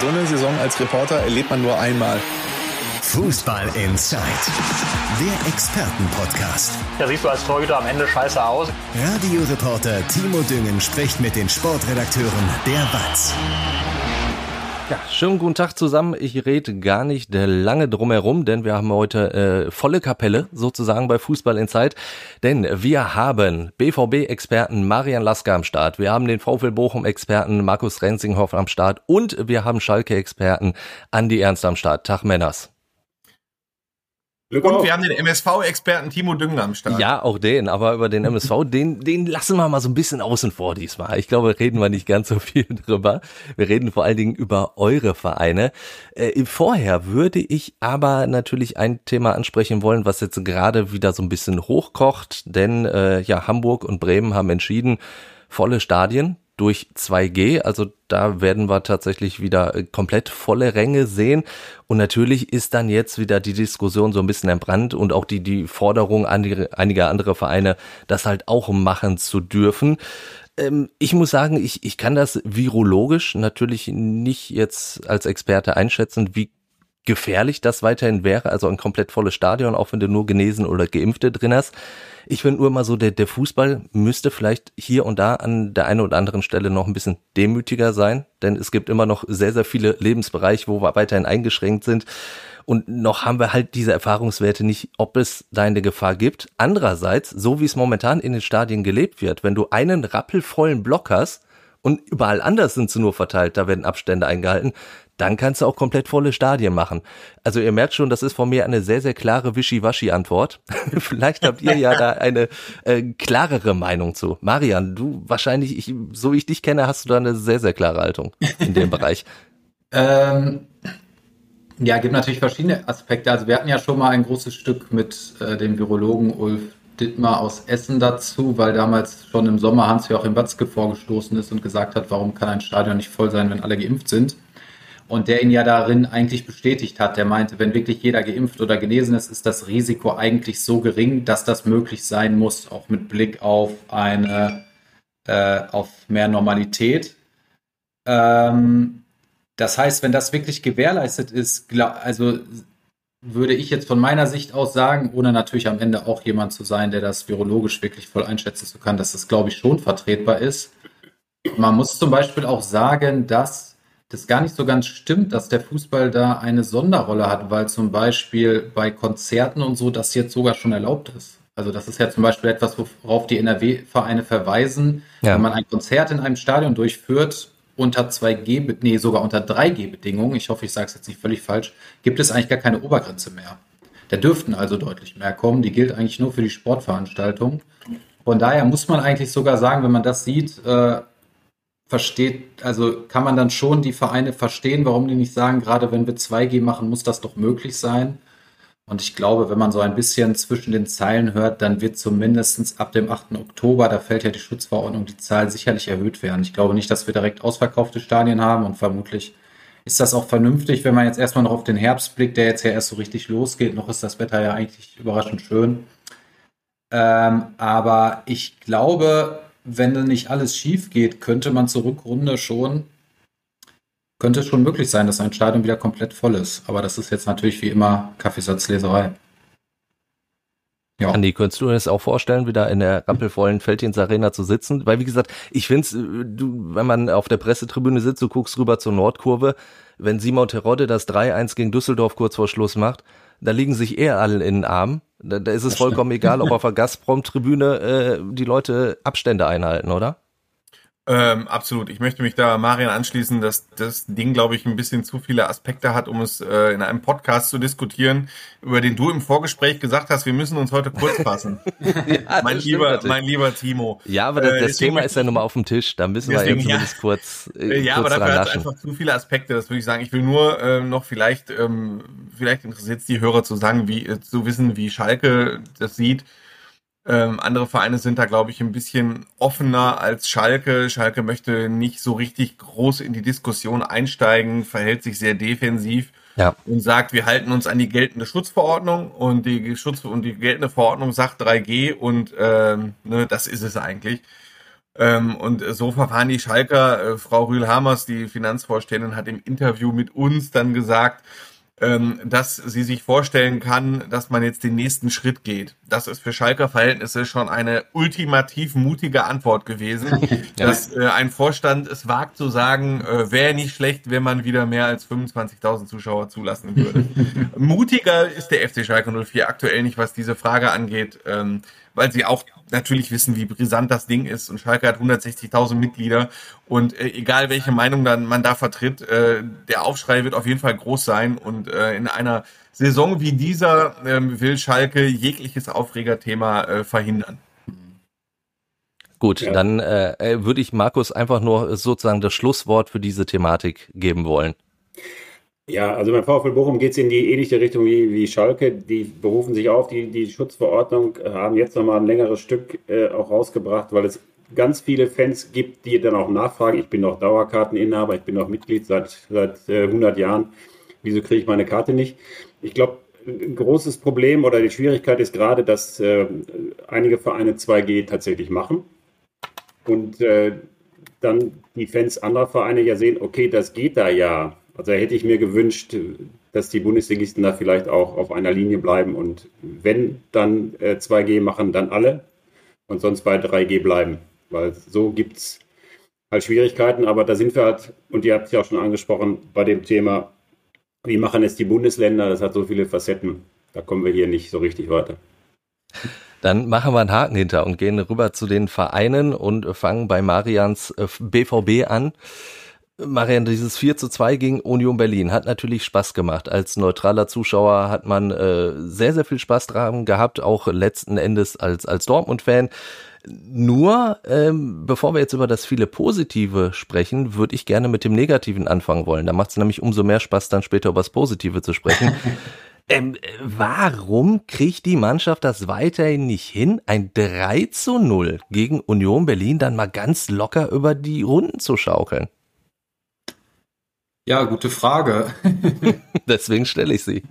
So eine Saison als Reporter erlebt man nur einmal. Fußball Inside, der Expertenpodcast. Da siehst du als Torhüter am Ende scheiße aus. Radioreporter Timo Düngen spricht mit den Sportredakteuren der WAZ. Ja, schönen guten Tag zusammen. Ich rede gar nicht lange drumherum, denn wir haben heute äh, volle Kapelle sozusagen bei Fußball in Zeit. Denn wir haben BVB-Experten Marian Lasker am Start, wir haben den VfL Bochum-Experten Markus Renzinghoff am Start und wir haben Schalke-Experten Andi Ernst am Start. Tag Männers. Glück und auf. wir haben den MSV-Experten Timo Düngen am Start. Ja, auch den, aber über den MSV, den, den lassen wir mal so ein bisschen außen vor diesmal. Ich glaube, reden wir nicht ganz so viel drüber. Wir reden vor allen Dingen über eure Vereine. Äh, vorher würde ich aber natürlich ein Thema ansprechen wollen, was jetzt gerade wieder so ein bisschen hochkocht, denn äh, ja, Hamburg und Bremen haben entschieden, volle Stadien durch 2G. Also da werden wir tatsächlich wieder äh, komplett volle Ränge sehen. Und natürlich ist dann jetzt wieder die Diskussion so ein bisschen entbrannt und auch die, die Forderung einiger andere Vereine, das halt auch machen zu dürfen ähm, ich muss sagen, ich, ich kann das virologisch natürlich nicht jetzt als Experte einschätzen, wie gefährlich das weiterhin wäre, also ein komplett volles Stadion, auch wenn du nur Genesen oder Geimpfte drin hast. Ich finde nur immer so, der, der Fußball müsste vielleicht hier und da an der einen oder anderen Stelle noch ein bisschen demütiger sein, denn es gibt immer noch sehr, sehr viele Lebensbereiche, wo wir weiterhin eingeschränkt sind. Und noch haben wir halt diese Erfahrungswerte nicht, ob es da eine Gefahr gibt. Andererseits, so wie es momentan in den Stadien gelebt wird, wenn du einen rappelvollen Block hast, und überall anders sind sie nur verteilt, da werden Abstände eingehalten, dann kannst du auch komplett volle Stadien machen. Also ihr merkt schon, das ist von mir eine sehr, sehr klare Wischiwaschi-Antwort. Vielleicht habt ihr ja da eine äh, klarere Meinung zu. Marian, du wahrscheinlich, ich, so wie ich dich kenne, hast du da eine sehr, sehr klare Haltung in dem Bereich. Ähm, ja, gibt natürlich verschiedene Aspekte. Also wir hatten ja schon mal ein großes Stück mit äh, dem Virologen Ulf Dittmar aus Essen dazu, weil damals schon im Sommer Hans-Joachim Watzke vorgestoßen ist und gesagt hat, warum kann ein Stadion nicht voll sein, wenn alle geimpft sind und der ihn ja darin eigentlich bestätigt hat. Der meinte, wenn wirklich jeder geimpft oder genesen ist, ist das Risiko eigentlich so gering, dass das möglich sein muss, auch mit Blick auf eine äh, auf mehr Normalität. Ähm, das heißt, wenn das wirklich gewährleistet ist, glaub, also würde ich jetzt von meiner Sicht aus sagen, ohne natürlich am Ende auch jemand zu sein, der das virologisch wirklich voll einschätzen zu kann, dass das, glaube ich, schon vertretbar ist. Man muss zum Beispiel auch sagen, dass das gar nicht so ganz stimmt, dass der Fußball da eine Sonderrolle hat, weil zum Beispiel bei Konzerten und so das jetzt sogar schon erlaubt ist. Also das ist ja zum Beispiel etwas, worauf die NRW-Vereine verweisen. Ja. Wenn man ein Konzert in einem Stadion durchführt, unter 2G, nee, sogar unter 3G-Bedingungen, ich hoffe, ich sage es jetzt nicht völlig falsch, gibt es eigentlich gar keine Obergrenze mehr. Da dürften also deutlich mehr kommen. Die gilt eigentlich nur für die Sportveranstaltung. Von daher muss man eigentlich sogar sagen, wenn man das sieht, äh, versteht, also kann man dann schon die Vereine verstehen, warum die nicht sagen, gerade wenn wir 2G machen, muss das doch möglich sein. Und ich glaube, wenn man so ein bisschen zwischen den Zeilen hört, dann wird zumindest ab dem 8. Oktober, da fällt ja die Schutzverordnung, die Zahl sicherlich erhöht werden. Ich glaube nicht, dass wir direkt ausverkaufte Stadien haben und vermutlich ist das auch vernünftig, wenn man jetzt erstmal noch auf den Herbst blickt, der jetzt ja erst so richtig losgeht. Noch ist das Wetter ja eigentlich überraschend schön. Ähm, aber ich glaube, wenn dann nicht alles schief geht, könnte man zur Rückrunde schon, könnte es schon möglich sein, dass ein Stadion wieder komplett voll ist. Aber das ist jetzt natürlich wie immer Kaffeesatzleserei. Ja. Andi, könntest du dir das auch vorstellen, wieder in der rappelvollen Feldins Arena zu sitzen? Weil, wie gesagt, ich finde es, du, wenn man auf der Pressetribüne sitzt, du guckst rüber zur Nordkurve, wenn Simon Terodde das 3-1 gegen Düsseldorf kurz vor Schluss macht, da liegen sich eher alle in den Armen. Da, da ist es vollkommen egal, ob auf der Gazprom-Tribüne äh, die Leute Abstände einhalten, oder? Ähm, absolut. Ich möchte mich da Marian anschließen, dass das Ding, glaube ich, ein bisschen zu viele Aspekte hat, um es äh, in einem Podcast zu diskutieren, über den du im Vorgespräch gesagt hast, wir müssen uns heute kurz fassen. ja, mein lieber, natürlich. mein lieber Timo. Ja, aber das, äh, das Thema ist ja nun mal auf dem Tisch. Da müssen deswegen, wir eben zumindest ja, kurz. Äh, ja, kurz aber dafür hat es einfach zu viele Aspekte. Das würde ich sagen. Ich will nur äh, noch vielleicht, ähm, vielleicht interessiert es die Hörer zu sagen, wie äh, zu wissen, wie Schalke das sieht. Ähm, andere Vereine sind da, glaube ich, ein bisschen offener als Schalke. Schalke möchte nicht so richtig groß in die Diskussion einsteigen, verhält sich sehr defensiv ja. und sagt, wir halten uns an die geltende Schutzverordnung und die Schutz und die geltende Verordnung sagt 3G und ähm, ne, das ist es eigentlich. Ähm, und so verfahren die Schalker. Äh, Frau Rühl-Hamers, die Finanzvorständin, hat im Interview mit uns dann gesagt, ähm, dass sie sich vorstellen kann, dass man jetzt den nächsten Schritt geht. Das ist für Schalker Verhältnisse schon eine ultimativ mutige Antwort gewesen, ja. dass äh, ein Vorstand es wagt zu sagen, äh, wäre nicht schlecht, wenn man wieder mehr als 25.000 Zuschauer zulassen würde. Mutiger ist der FC Schalke 04 aktuell nicht, was diese Frage angeht, ähm, weil sie auch natürlich wissen, wie brisant das Ding ist. Und Schalke hat 160.000 Mitglieder. Und äh, egal welche Meinung dann man da vertritt, äh, der Aufschrei wird auf jeden Fall groß sein. Und äh, in einer Saison wie dieser äh, will Schalke jegliches Aufregerthema äh, verhindern. Gut, ja. dann äh, äh, würde ich Markus einfach nur sozusagen das Schlusswort für diese Thematik geben wollen. Ja, also beim VfL Bochum geht es in die ähnliche Richtung wie, wie Schalke. Die berufen sich auf die, die Schutzverordnung, haben jetzt nochmal ein längeres Stück äh, auch rausgebracht, weil es ganz viele Fans gibt, die dann auch nachfragen. Ich bin noch Dauerkarteninhaber, ich bin noch Mitglied seit, seit äh, 100 Jahren. Wieso kriege ich meine Karte nicht? Ich glaube, ein großes Problem oder die Schwierigkeit ist gerade, dass äh, einige Vereine 2G tatsächlich machen. Und äh, dann die Fans anderer Vereine ja sehen, okay, das geht da ja also hätte ich mir gewünscht, dass die Bundesligisten da vielleicht auch auf einer Linie bleiben und wenn dann äh, 2G machen, dann alle und sonst bei 3G bleiben. Weil so gibt es halt Schwierigkeiten, aber da sind wir halt, und ihr habt es ja auch schon angesprochen, bei dem Thema, wie machen es die Bundesländer? Das hat so viele Facetten. Da kommen wir hier nicht so richtig weiter. Dann machen wir einen Haken hinter und gehen rüber zu den Vereinen und fangen bei Marians BVB äh, an. Marian, dieses 4 zu 2 gegen Union Berlin hat natürlich Spaß gemacht. Als neutraler Zuschauer hat man äh, sehr, sehr viel Spaß dran gehabt, auch letzten Endes als, als Dortmund-Fan. Nur, ähm, bevor wir jetzt über das viele Positive sprechen, würde ich gerne mit dem Negativen anfangen wollen. Da macht es nämlich umso mehr Spaß, dann später über das Positive zu sprechen. ähm, warum kriegt die Mannschaft das weiterhin nicht hin, ein 3 zu 0 gegen Union Berlin dann mal ganz locker über die Runden zu schaukeln? Ja, gute Frage. Deswegen stelle ich sie.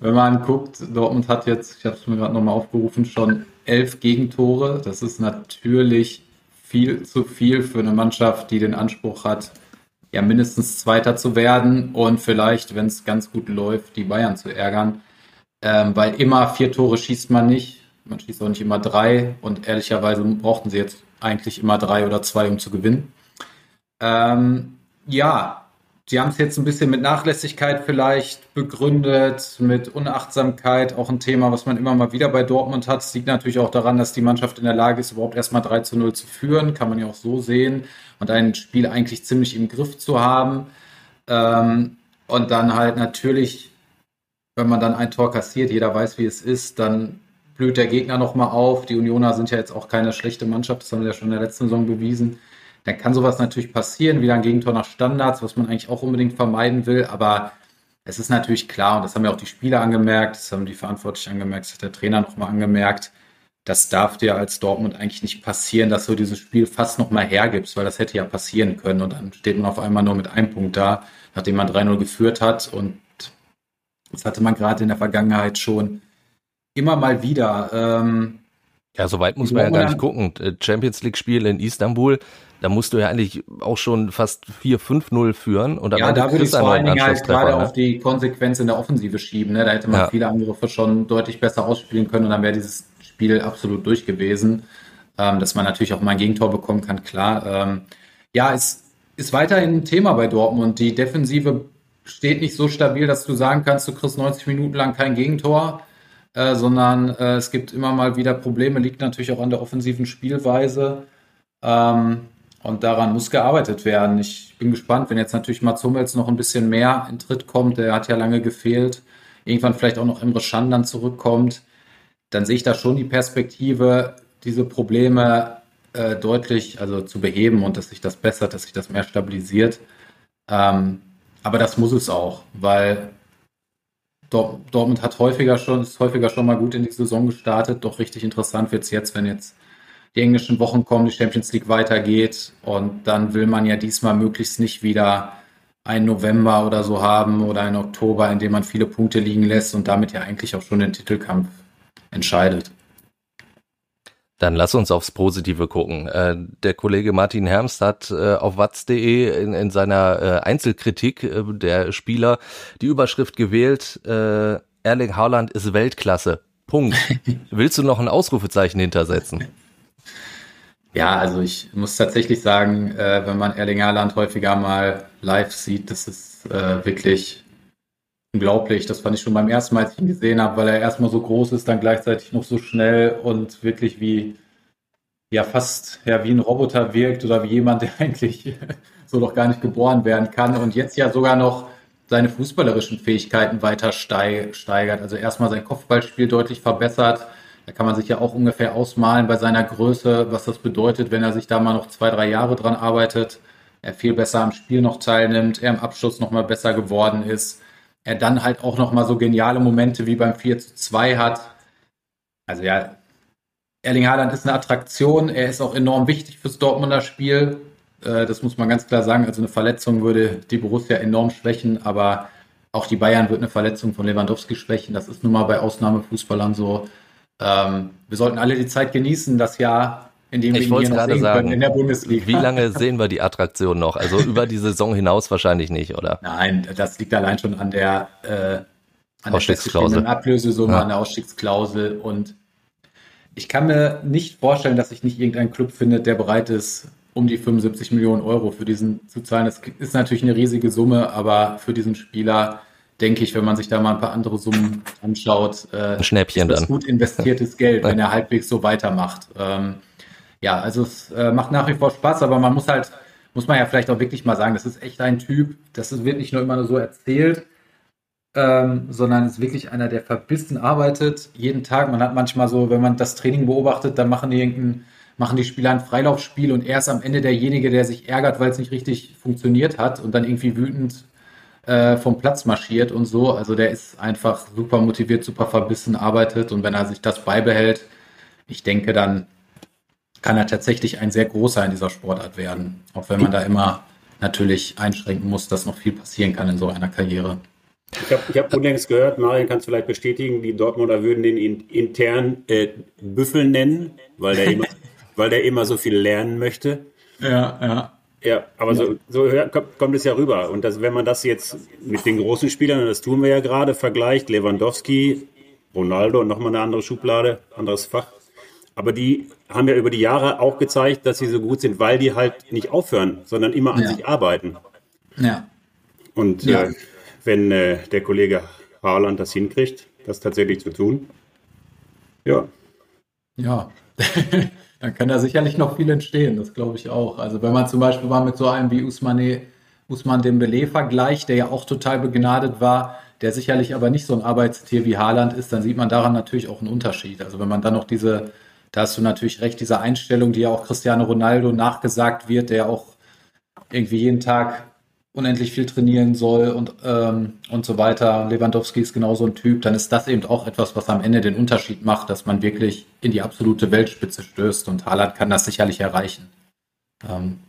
Wenn man guckt, Dortmund hat jetzt, ich habe es mir gerade nochmal aufgerufen, schon elf Gegentore. Das ist natürlich viel zu viel für eine Mannschaft, die den Anspruch hat, ja mindestens Zweiter zu werden und vielleicht, wenn es ganz gut läuft, die Bayern zu ärgern. Ähm, weil immer vier Tore schießt man nicht. Man schießt auch nicht immer drei und ehrlicherweise brauchten sie jetzt eigentlich immer drei oder zwei, um zu gewinnen. Ähm, ja, Sie haben es jetzt ein bisschen mit Nachlässigkeit vielleicht begründet, mit Unachtsamkeit, auch ein Thema, was man immer mal wieder bei Dortmund hat. Es liegt natürlich auch daran, dass die Mannschaft in der Lage ist, überhaupt erstmal 3 zu 0 zu führen, kann man ja auch so sehen, und ein Spiel eigentlich ziemlich im Griff zu haben. Ähm, und dann halt natürlich, wenn man dann ein Tor kassiert, jeder weiß, wie es ist, dann blüht der Gegner nochmal auf. Die Unioner sind ja jetzt auch keine schlechte Mannschaft, das haben sie ja schon in der letzten Saison bewiesen dann kann sowas natürlich passieren, wieder ein Gegentor nach Standards, was man eigentlich auch unbedingt vermeiden will. Aber es ist natürlich klar, und das haben ja auch die Spieler angemerkt, das haben die Verantwortlichen angemerkt, das hat der Trainer nochmal angemerkt, das darf dir als Dortmund eigentlich nicht passieren, dass du dieses Spiel fast nochmal hergibst, weil das hätte ja passieren können. Und dann steht man auf einmal nur mit einem Punkt da, nachdem man 3-0 geführt hat. Und das hatte man gerade in der Vergangenheit schon immer mal wieder. Ähm, ja, so weit muss man ja gar nicht gucken. Äh, Champions League-Spiel in Istanbul, da musst du ja eigentlich auch schon fast 4-5-0 führen. Und ja, da würde ich vor allen Dingen halt gerade ne? auf die Konsequenz in der Offensive schieben. Ne? Da hätte man ja. viele Angriffe schon deutlich besser ausspielen können und dann wäre dieses Spiel absolut durch gewesen. Ähm, dass man natürlich auch mal ein Gegentor bekommen kann, klar. Ähm, ja, es ist weiterhin ein Thema bei Dortmund. Die Defensive steht nicht so stabil, dass du sagen kannst, du kriegst 90 Minuten lang kein Gegentor. Äh, sondern äh, es gibt immer mal wieder Probleme, liegt natürlich auch an der offensiven Spielweise. Ähm, und daran muss gearbeitet werden. Ich bin gespannt, wenn jetzt natürlich Mats Hummels noch ein bisschen mehr in Tritt kommt, der hat ja lange gefehlt, irgendwann vielleicht auch noch Imre Can dann zurückkommt, dann sehe ich da schon die Perspektive, diese Probleme äh, deutlich also zu beheben und dass sich das bessert, dass sich das mehr stabilisiert. Ähm, aber das muss es auch, weil Dortmund hat häufiger schon, ist häufiger schon mal gut in die Saison gestartet. Doch richtig interessant wird es jetzt, wenn jetzt die englischen Wochen kommen, die Champions League weitergeht. Und dann will man ja diesmal möglichst nicht wieder einen November oder so haben oder einen Oktober, in dem man viele Punkte liegen lässt und damit ja eigentlich auch schon den Titelkampf entscheidet. Dann lass uns aufs Positive gucken. Äh, der Kollege Martin Hermst hat äh, auf watz.de in, in, seiner äh, Einzelkritik der Spieler die Überschrift gewählt, äh, Erling Haaland ist Weltklasse. Punkt. Willst du noch ein Ausrufezeichen hintersetzen? Ja, also ich muss tatsächlich sagen, wenn man Erling Haaland häufiger mal live sieht, das ist wirklich unglaublich. Das fand ich schon beim ersten Mal, als ich ihn gesehen habe, weil er erstmal so groß ist, dann gleichzeitig noch so schnell und wirklich wie, ja, fast ja, wie ein Roboter wirkt oder wie jemand, der eigentlich so noch gar nicht geboren werden kann und jetzt ja sogar noch seine fußballerischen Fähigkeiten weiter steigert. Also erstmal sein Kopfballspiel deutlich verbessert. Da kann man sich ja auch ungefähr ausmalen bei seiner Größe, was das bedeutet, wenn er sich da mal noch zwei, drei Jahre dran arbeitet. Er viel besser am Spiel noch teilnimmt, er im Abschluss noch mal besser geworden ist er dann halt auch noch mal so geniale Momente wie beim 4 zu 2 hat. Also ja, Erling Haaland ist eine Attraktion. Er ist auch enorm wichtig fürs Dortmunder Spiel. Äh, das muss man ganz klar sagen. Also eine Verletzung würde die Borussia enorm schwächen, aber auch die Bayern wird eine Verletzung von Lewandowski schwächen. Das ist nun mal bei Ausnahmefußballern so. Ähm, wir sollten alle die Zeit genießen, das Jahr indem ich wollte gerade sagen, in der Bundesliga. Wie lange sehen wir die Attraktion noch? Also über die Saison hinaus wahrscheinlich nicht, oder? Nein, das liegt allein schon an der, äh, an der Ablösesumme, ja. an der Ausstiegsklausel. Und ich kann mir nicht vorstellen, dass sich nicht irgendein Club findet, der bereit ist, um die 75 Millionen Euro für diesen zu zahlen. Das ist natürlich eine riesige Summe, aber für diesen Spieler denke ich, wenn man sich da mal ein paar andere Summen anschaut, äh, ein Schnäppchen ist das dann. gut investiertes Geld, wenn er halbwegs so weitermacht. Ähm, ja, also es äh, macht nach wie vor Spaß, aber man muss halt, muss man ja vielleicht auch wirklich mal sagen, das ist echt ein Typ, das wird nicht nur immer nur so erzählt, ähm, sondern ist wirklich einer, der verbissen arbeitet, jeden Tag. Man hat manchmal so, wenn man das Training beobachtet, dann machen die irgendein, machen die Spieler ein Freilaufspiel und er ist am Ende derjenige, der sich ärgert, weil es nicht richtig funktioniert hat und dann irgendwie wütend äh, vom Platz marschiert und so. Also der ist einfach super motiviert, super verbissen, arbeitet und wenn er sich das beibehält, ich denke, dann kann er tatsächlich ein sehr großer in dieser Sportart werden. Auch wenn man da immer natürlich einschränken muss, dass noch viel passieren kann in so einer Karriere. Ich habe hab unlängst gehört, Marian kann es vielleicht bestätigen, die Dortmunder würden den intern äh, Büffel nennen, weil der, immer, weil der immer so viel lernen möchte. Ja, ja. Ja, aber so, so kommt, es ja rüber. Und das, wenn man das jetzt mit den großen Spielern, und das tun wir ja gerade, vergleicht, Lewandowski, Ronaldo nochmal eine andere Schublade, anderes Fach, aber die haben ja über die Jahre auch gezeigt, dass sie so gut sind, weil die halt nicht aufhören, sondern immer an ja. sich arbeiten. Ja. Und ja. Äh, wenn äh, der Kollege Haaland das hinkriegt, das tatsächlich zu tun, ja. Ja, dann kann da sicherlich noch viel entstehen, das glaube ich auch. Also wenn man zum Beispiel mal mit so einem wie Usmane, Usman Dembele vergleicht, der ja auch total begnadet war, der sicherlich aber nicht so ein Arbeitstier wie Haaland ist, dann sieht man daran natürlich auch einen Unterschied. Also wenn man dann noch diese da hast du natürlich recht, diese Einstellung, die ja auch Cristiano Ronaldo nachgesagt wird, der auch irgendwie jeden Tag unendlich viel trainieren soll und, ähm, und so weiter. Lewandowski ist genauso ein Typ, dann ist das eben auch etwas, was am Ende den Unterschied macht, dass man wirklich in die absolute Weltspitze stößt und Haaland kann das sicherlich erreichen. Ähm,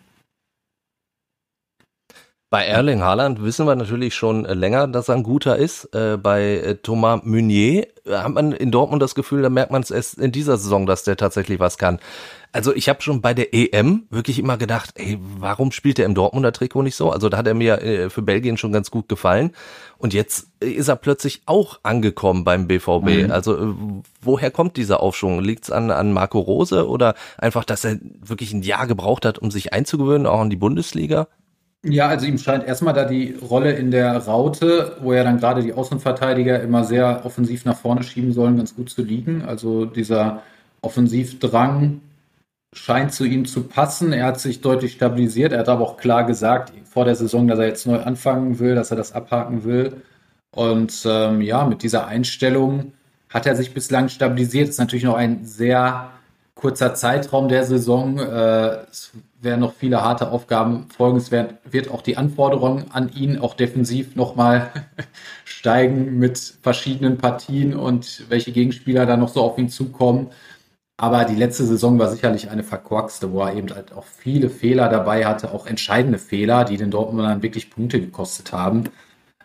bei Erling Haaland wissen wir natürlich schon länger, dass er ein guter ist. Äh, bei äh, Thomas Meunier äh, hat man in Dortmund das Gefühl, da merkt man es erst in dieser Saison, dass der tatsächlich was kann. Also ich habe schon bei der EM wirklich immer gedacht, ey, warum spielt er im Dortmunder Trikot nicht so? Also da hat er mir äh, für Belgien schon ganz gut gefallen. Und jetzt ist er plötzlich auch angekommen beim BVB. Mhm. Also äh, woher kommt dieser Aufschwung? Liegt's an, an Marco Rose oder einfach, dass er wirklich ein Jahr gebraucht hat, um sich einzugewöhnen, auch an die Bundesliga? Ja, also ihm scheint erstmal da die Rolle in der Raute, wo er dann gerade die Außenverteidiger immer sehr offensiv nach vorne schieben sollen, ganz gut zu liegen. Also dieser Offensivdrang scheint zu ihm zu passen. Er hat sich deutlich stabilisiert. Er hat aber auch klar gesagt vor der Saison, dass er jetzt neu anfangen will, dass er das abhaken will. Und ähm, ja, mit dieser Einstellung hat er sich bislang stabilisiert. Ist natürlich noch ein sehr kurzer Zeitraum der Saison. Äh, werden noch viele harte Aufgaben folgen. Es wird, wird auch die Anforderung an ihn auch defensiv nochmal steigen mit verschiedenen Partien und welche Gegenspieler da noch so auf ihn zukommen. Aber die letzte Saison war sicherlich eine verkorkste, wo er eben halt auch viele Fehler dabei hatte, auch entscheidende Fehler, die den Dortmundern wirklich Punkte gekostet haben.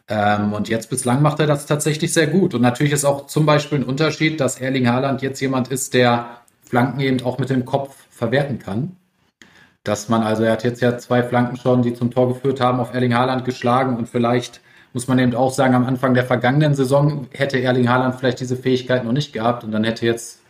Ähm, und jetzt bislang macht er das tatsächlich sehr gut. Und natürlich ist auch zum Beispiel ein Unterschied, dass Erling Haaland jetzt jemand ist, der Flanken eben auch mit dem Kopf verwerten kann. Dass man also, er hat jetzt ja zwei Flanken schon, die zum Tor geführt haben, auf Erling Haaland geschlagen und vielleicht muss man eben auch sagen, am Anfang der vergangenen Saison hätte Erling Haaland vielleicht diese Fähigkeit noch nicht gehabt und dann hätte jetzt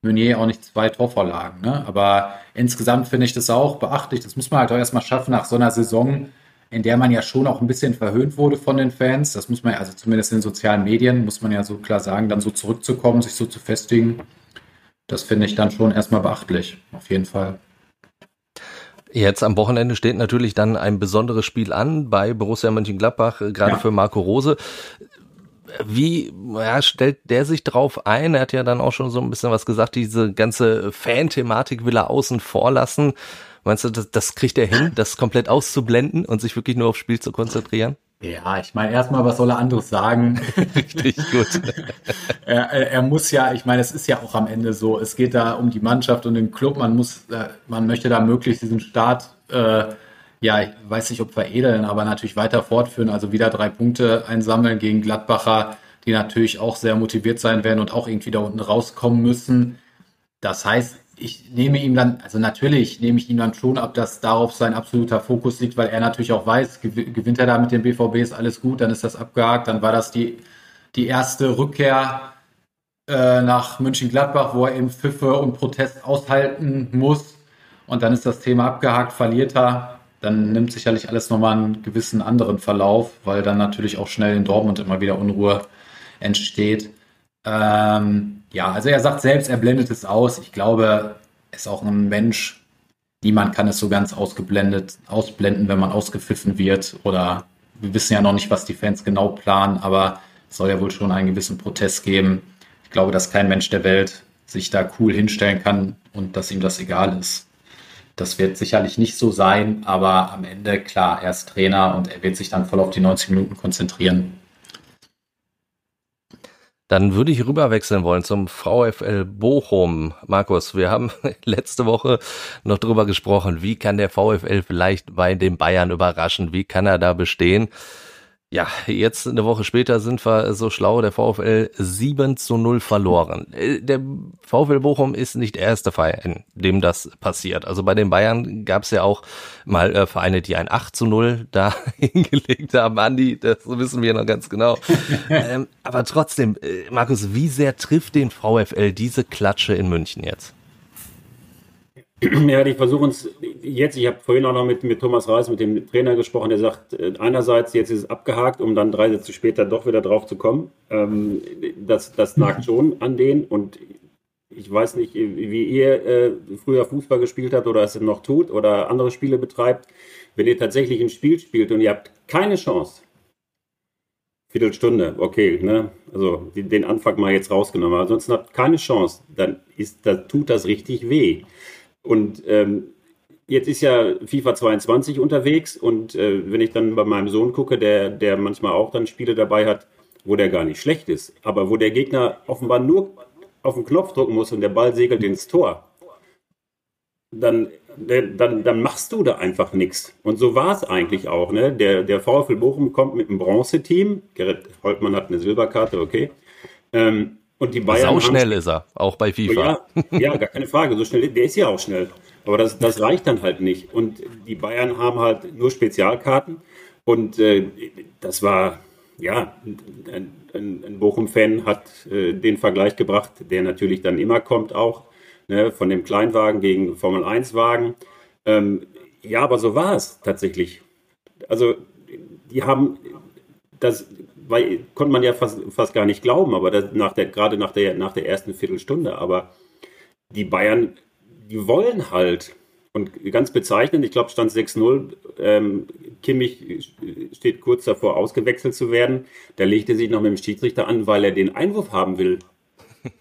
Meunier auch nicht zwei Torvorlagen. Ne? Aber insgesamt finde ich das auch beachtlich. Das muss man halt auch erstmal schaffen nach so einer Saison, in der man ja schon auch ein bisschen verhöhnt wurde von den Fans. Das muss man ja, also zumindest in den sozialen Medien, muss man ja so klar sagen, dann so zurückzukommen, sich so zu festigen. Das finde ich dann schon erstmal beachtlich, auf jeden Fall. Jetzt am Wochenende steht natürlich dann ein besonderes Spiel an bei Borussia Mönchengladbach, äh, gerade ja. für Marco Rose. Wie ja, stellt der sich drauf ein? Er hat ja dann auch schon so ein bisschen was gesagt, diese ganze Fan-Thematik will er außen vor lassen. Meinst du, das, das kriegt er hin, das komplett auszublenden und sich wirklich nur aufs Spiel zu konzentrieren? Ja, ich meine, erstmal, was soll er anderes sagen? Richtig gut. er, er, muss ja, ich meine, es ist ja auch am Ende so, es geht da um die Mannschaft und den Club, man muss, äh, man möchte da möglichst diesen Start, äh, ja, ich weiß nicht, ob veredeln, aber natürlich weiter fortführen, also wieder drei Punkte einsammeln gegen Gladbacher, die natürlich auch sehr motiviert sein werden und auch irgendwie da unten rauskommen müssen. Das heißt, ich nehme ihm dann, also natürlich nehme ich ihm dann schon ab, dass darauf sein absoluter Fokus liegt, weil er natürlich auch weiß, gewinnt er da mit dem BVB, ist alles gut, dann ist das abgehakt, dann war das die, die erste Rückkehr äh, nach München-Gladbach, wo er eben Pfiffe und Protest aushalten muss und dann ist das Thema abgehakt, verliert er, dann nimmt sicherlich alles nochmal einen gewissen anderen Verlauf, weil dann natürlich auch schnell in Dortmund immer wieder Unruhe entsteht. Ähm, ja, also er sagt selbst, er blendet es aus. Ich glaube, er ist auch ein Mensch. Niemand kann es so ganz ausgeblendet, ausblenden, wenn man ausgepfiffen wird. Oder wir wissen ja noch nicht, was die Fans genau planen, aber es soll ja wohl schon einen gewissen Protest geben. Ich glaube, dass kein Mensch der Welt sich da cool hinstellen kann und dass ihm das egal ist. Das wird sicherlich nicht so sein, aber am Ende, klar, er ist Trainer und er wird sich dann voll auf die 90 Minuten konzentrieren. Dann würde ich rüberwechseln wollen zum VfL Bochum. Markus, wir haben letzte Woche noch drüber gesprochen, wie kann der VfL vielleicht bei den Bayern überraschen? Wie kann er da bestehen? Ja, jetzt eine Woche später sind wir so schlau, der VfL 7 zu 0 verloren. Äh, der VfL Bochum ist nicht der erste Verein, dem das passiert. Also bei den Bayern gab es ja auch mal äh, Vereine, die ein 8 zu 0 da hingelegt haben. Andi, das wissen wir noch ganz genau. ähm, aber trotzdem, äh, Markus, wie sehr trifft den VfL diese Klatsche in München jetzt? Ja, die versuchen es jetzt, ich habe vorhin auch noch mit, mit Thomas Reis, mit dem Trainer gesprochen, der sagt, äh, einerseits jetzt ist es abgehakt, um dann drei Sätze später doch wieder drauf zu kommen. Ähm, das, das nagt schon an denen und ich weiß nicht, wie ihr äh, früher Fußball gespielt habt oder es noch tut oder andere Spiele betreibt. Wenn ihr tatsächlich ein Spiel spielt und ihr habt keine Chance, Viertelstunde, okay, ne? Also den Anfang mal jetzt rausgenommen. Ansonsten habt ihr keine Chance, dann ist, da tut das richtig weh. Und ähm, jetzt ist ja FIFA 22 unterwegs und äh, wenn ich dann bei meinem Sohn gucke, der, der manchmal auch dann Spiele dabei hat, wo der gar nicht schlecht ist, aber wo der Gegner offenbar nur auf den Knopf drücken muss und der Ball segelt ins Tor, dann, dann, dann machst du da einfach nichts. Und so war es eigentlich auch. Ne? Der, der VfL Bochum kommt mit einem Bronzeteam. Gerrit Holtmann hat eine Silberkarte, okay. Ähm, und die Bayern. Sau schnell ist er, auch bei FIFA. Ja, ja, gar keine Frage. So schnell, der ist ja auch schnell. Aber das, das reicht dann halt nicht. Und die Bayern haben halt nur Spezialkarten. Und äh, das war, ja, ein, ein, ein Bochum-Fan hat äh, den Vergleich gebracht, der natürlich dann immer kommt auch, ne, von dem Kleinwagen gegen Formel-1-Wagen. Ähm, ja, aber so war es tatsächlich. Also, die haben das weil, konnte man ja fast, fast gar nicht glauben, aber das, nach der, gerade nach der, nach der ersten Viertelstunde. Aber die Bayern, die wollen halt. Und ganz bezeichnend, ich glaube, stand 6-0. Ähm, Kimmich steht kurz davor, ausgewechselt zu werden. Da legte sich noch mit dem Schiedsrichter an, weil er den Einwurf haben will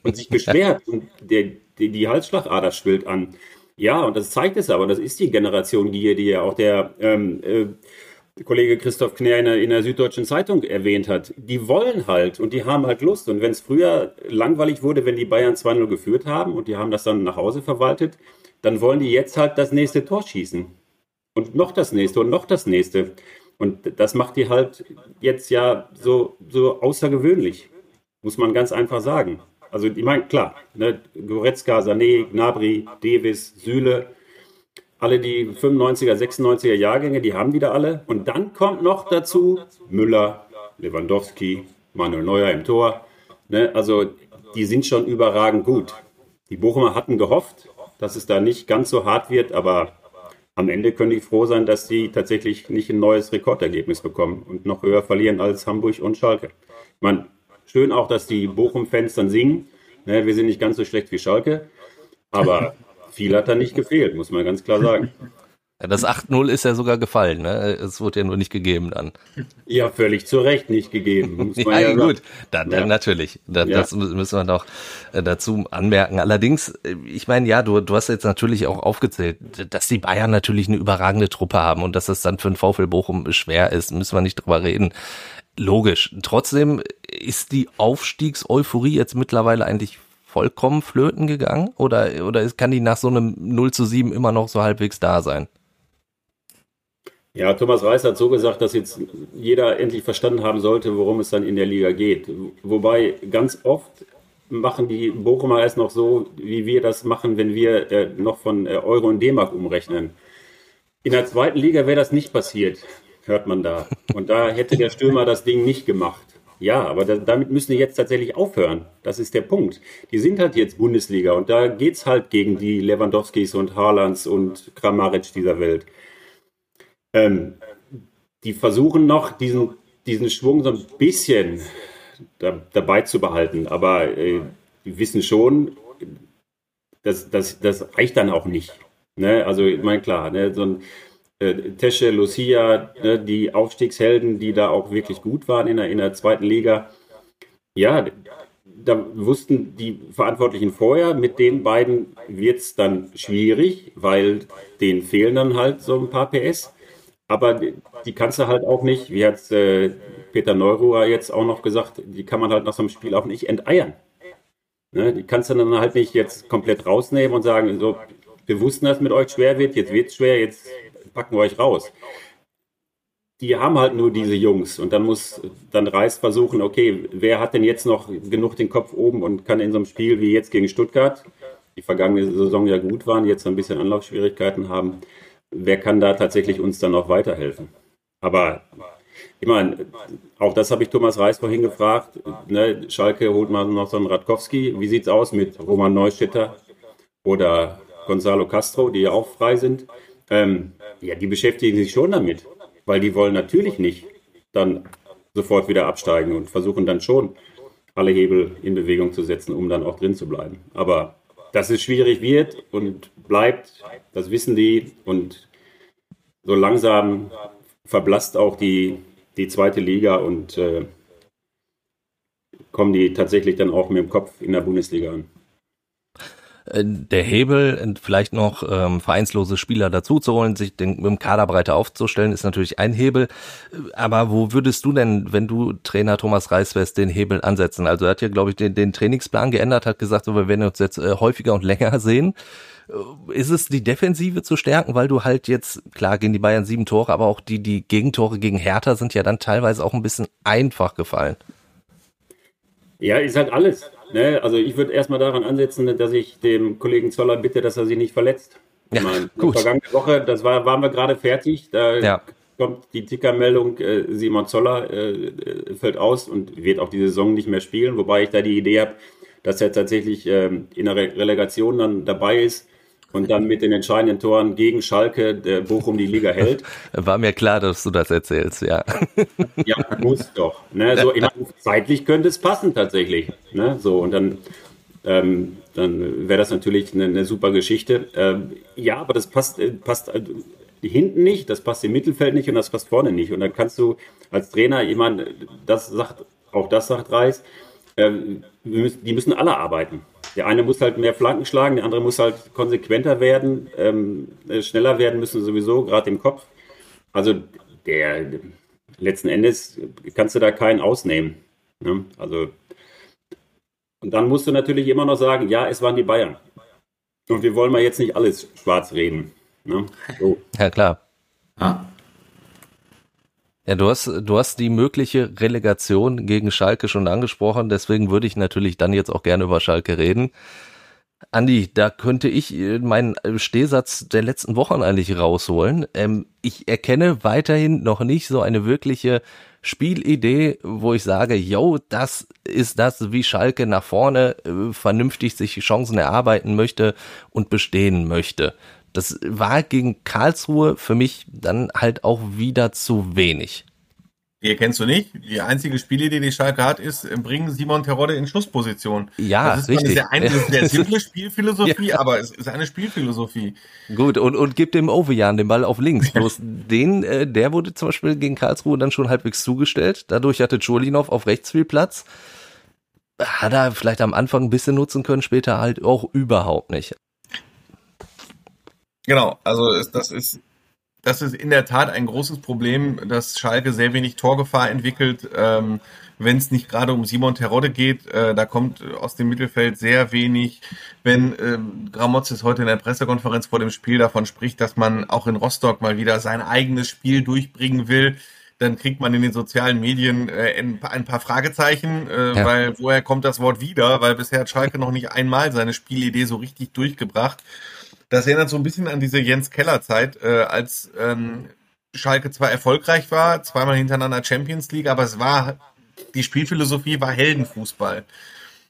und sich beschwert. und der, die, die Halsschlagader schwillt an. Ja, und das zeigt es aber. Das ist die Generation Gier, die ja auch der ähm, äh, Kollege Christoph Knär in der, in der Süddeutschen Zeitung erwähnt hat, die wollen halt und die haben halt Lust. Und wenn es früher langweilig wurde, wenn die Bayern 2-0 geführt haben und die haben das dann nach Hause verwaltet, dann wollen die jetzt halt das nächste Tor schießen. Und noch das nächste und noch das nächste. Und das macht die halt jetzt ja so, so außergewöhnlich, muss man ganz einfach sagen. Also ich meine, klar, ne, Goretzka, Sané, Gnabry, Davis, Süle, alle die 95er, 96er Jahrgänge, die haben wieder alle. Und dann kommt noch dazu Müller, Lewandowski, Manuel Neuer im Tor. Ne, also die sind schon überragend gut. Die Bochumer hatten gehofft, dass es da nicht ganz so hart wird, aber am Ende können die froh sein, dass sie tatsächlich nicht ein neues Rekordergebnis bekommen und noch höher verlieren als Hamburg und Schalke. Ich meine, schön auch, dass die Bochum-Fans dann singen. Ne, wir sind nicht ganz so schlecht wie Schalke, aber viel hat da nicht gefehlt, muss man ganz klar sagen. Ja, das 8-0 ist ja sogar gefallen, ne? Es wurde ja nur nicht gegeben dann. Ja, völlig zu Recht nicht gegeben. ja, ja, gut, dann, dann ja. natürlich. Das, ja. das müssen wir noch äh, dazu anmerken. Allerdings, äh, ich meine, ja, du, du hast jetzt natürlich auch aufgezählt, dass die Bayern natürlich eine überragende Truppe haben und dass es dann für den VfL Bochum schwer ist, müssen wir nicht drüber reden. Logisch. Trotzdem ist die Aufstiegseuphorie jetzt mittlerweile eigentlich vollkommen flöten gegangen? Oder, oder kann die nach so einem 0 zu 7 immer noch so halbwegs da sein? Ja, Thomas Reis hat so gesagt, dass jetzt jeder endlich verstanden haben sollte, worum es dann in der Liga geht. Wobei ganz oft machen die Bochumer erst noch so, wie wir das machen, wenn wir äh, noch von äh, Euro und D-Mark umrechnen. In der zweiten Liga wäre das nicht passiert, hört man da. Und da hätte der Stürmer das Ding nicht gemacht. Ja, aber da, damit müssen die jetzt tatsächlich aufhören. Das ist der Punkt. Die sind halt jetzt Bundesliga und da geht es halt gegen die Lewandowskis und Haalands und Kramaric dieser Welt. Ähm, die versuchen noch diesen, diesen Schwung so ein bisschen da, dabei zu behalten, aber äh, die wissen schon, das, das, das reicht dann auch nicht. Ne? Also, ich meine, klar, ne? so ein äh, Tesche, Lucia, ne? die Aufstiegshelden, die da auch wirklich gut waren in der, in der zweiten Liga. Ja, da wussten die Verantwortlichen vorher, mit den beiden wird es dann schwierig, weil denen fehlen dann halt so ein paar PS. Aber die, kannst du halt auch nicht, wie hat äh, Peter Neururer jetzt auch noch gesagt, die kann man halt nach so einem Spiel auch nicht enteiern. Ne? Die kannst du dann halt nicht jetzt komplett rausnehmen und sagen, so, wir wussten, dass es mit euch schwer wird, jetzt wird es schwer, jetzt packen wir euch raus. Die haben halt nur diese Jungs und dann muss dann Reis versuchen, okay, wer hat denn jetzt noch genug den Kopf oben und kann in so einem Spiel wie jetzt gegen Stuttgart, die vergangene Saison ja gut waren, jetzt ein bisschen Anlaufschwierigkeiten haben, wer kann da tatsächlich uns dann noch weiterhelfen? Aber ich meine, auch das habe ich Thomas Reis vorhin gefragt. Ne, Schalke holt mal noch so einen Radkowski. Wie sieht es aus mit Roman Neustädter oder Gonzalo Castro, die ja auch frei sind? Ähm, ja, die beschäftigen sich schon damit, weil die wollen natürlich nicht dann sofort wieder absteigen und versuchen dann schon alle Hebel in Bewegung zu setzen, um dann auch drin zu bleiben. Aber dass es schwierig wird und bleibt, das wissen die. Und so langsam verblasst auch die, die zweite Liga und äh, kommen die tatsächlich dann auch mit dem Kopf in der Bundesliga an. Äh, der Hebel, vielleicht noch ähm, vereinslose Spieler dazuzuholen, sich den, mit dem Kader breiter aufzustellen, ist natürlich ein Hebel. Aber wo würdest du denn, wenn du Trainer Thomas Reis wärst, den Hebel ansetzen? Also er hat ja, glaube ich, den, den Trainingsplan geändert, hat gesagt, so, wir werden uns jetzt äh, häufiger und länger sehen. Äh, ist es die Defensive zu stärken, weil du halt jetzt, klar, gegen die Bayern sieben Tore, aber auch die, die Gegentore gegen Hertha sind ja dann teilweise auch ein bisschen einfach gefallen. Ja, ist halt alles. Ne? Also ich würde erstmal daran ansetzen, dass ich dem Kollegen Zoller bitte, dass er sich nicht verletzt. Ja, meine, gut. Vergangene Woche, das war, waren wir gerade fertig. Da ja. kommt die Tickermeldung, äh, Simon Zoller äh, fällt aus und wird auch die Saison nicht mehr spielen, wobei ich da die Idee habe, dass er tatsächlich ähm, in der Re Relegation dann dabei ist und dann mit den entscheidenden Toren gegen Schalke der Bochum die Liga hält. War mir klar, dass du das erzählst, ja. Ja, muss doch. Ne? So, meine, zeitlich könnte es passen tatsächlich. Ne? So, und dann, ähm, dann wäre das natürlich eine, eine super Geschichte. Ähm, ja, aber das passt, äh, passt äh, hinten nicht, das passt im Mittelfeld nicht und das passt vorne nicht. Und dann kannst du als Trainer, ich meine, das sagt, auch das sagt Reis, äh, müssen, die müssen alle arbeiten. Der eine muss halt mehr Flanken schlagen, der andere muss halt konsequenter werden, ähm, äh, schneller werden müssen sowieso, gerade im Kopf. Also der letzten Endes kannst du da keinen ausnehmen. Ne? Also und dann musst du natürlich immer noch sagen, ja, es waren die Bayern. Und wir wollen mal jetzt nicht alles schwarz reden. Ne? So. Ja, klar. Ah. Ja, du hast, du hast die mögliche Relegation gegen Schalke schon angesprochen, deswegen würde ich natürlich dann jetzt auch gerne über Schalke reden. Andi, da könnte ich äh, meinen Stehsatz der letzten Wochen eigentlich rausholen. Ähm, ich erkenne weiterhin noch nicht so eine wirkliche Spielidee, wo ich sage, yo, das ist das, wie Schalke nach vorne äh, vernünftig sich Chancen erarbeiten möchte und bestehen möchte. Das war gegen Karlsruhe für mich dann halt auch wieder zu wenig. Die kennst du nicht. Die einzige Spielidee, die Schalke hat, ist, bringen Simon Terodde in Schussposition. Ja, das ist richtig. Eine sehr, sehr simple Spielphilosophie, ja. aber es ist eine Spielphilosophie. Gut, und, und gibt dem Overjan den Ball auf links. Bloß den, äh, der wurde zum Beispiel gegen Karlsruhe dann schon halbwegs zugestellt. Dadurch hatte Cholinov auf rechts viel Platz. Hat er vielleicht am Anfang ein bisschen nutzen können, später halt auch überhaupt nicht. Genau, also ist, das ist das ist in der Tat ein großes Problem, dass Schalke sehr wenig Torgefahr entwickelt, ähm, wenn es nicht gerade um Simon Terodde geht. Äh, da kommt aus dem Mittelfeld sehr wenig. Wenn ähm, Gramozis heute in der Pressekonferenz vor dem Spiel davon spricht, dass man auch in Rostock mal wieder sein eigenes Spiel durchbringen will, dann kriegt man in den sozialen Medien äh, ein paar Fragezeichen, äh, ja. weil woher kommt das Wort wieder? Weil bisher hat Schalke noch nicht einmal seine Spielidee so richtig durchgebracht. Das erinnert so ein bisschen an diese Jens Keller Zeit, äh, als ähm, Schalke zwar erfolgreich war, zweimal hintereinander Champions League, aber es war die Spielphilosophie war Heldenfußball.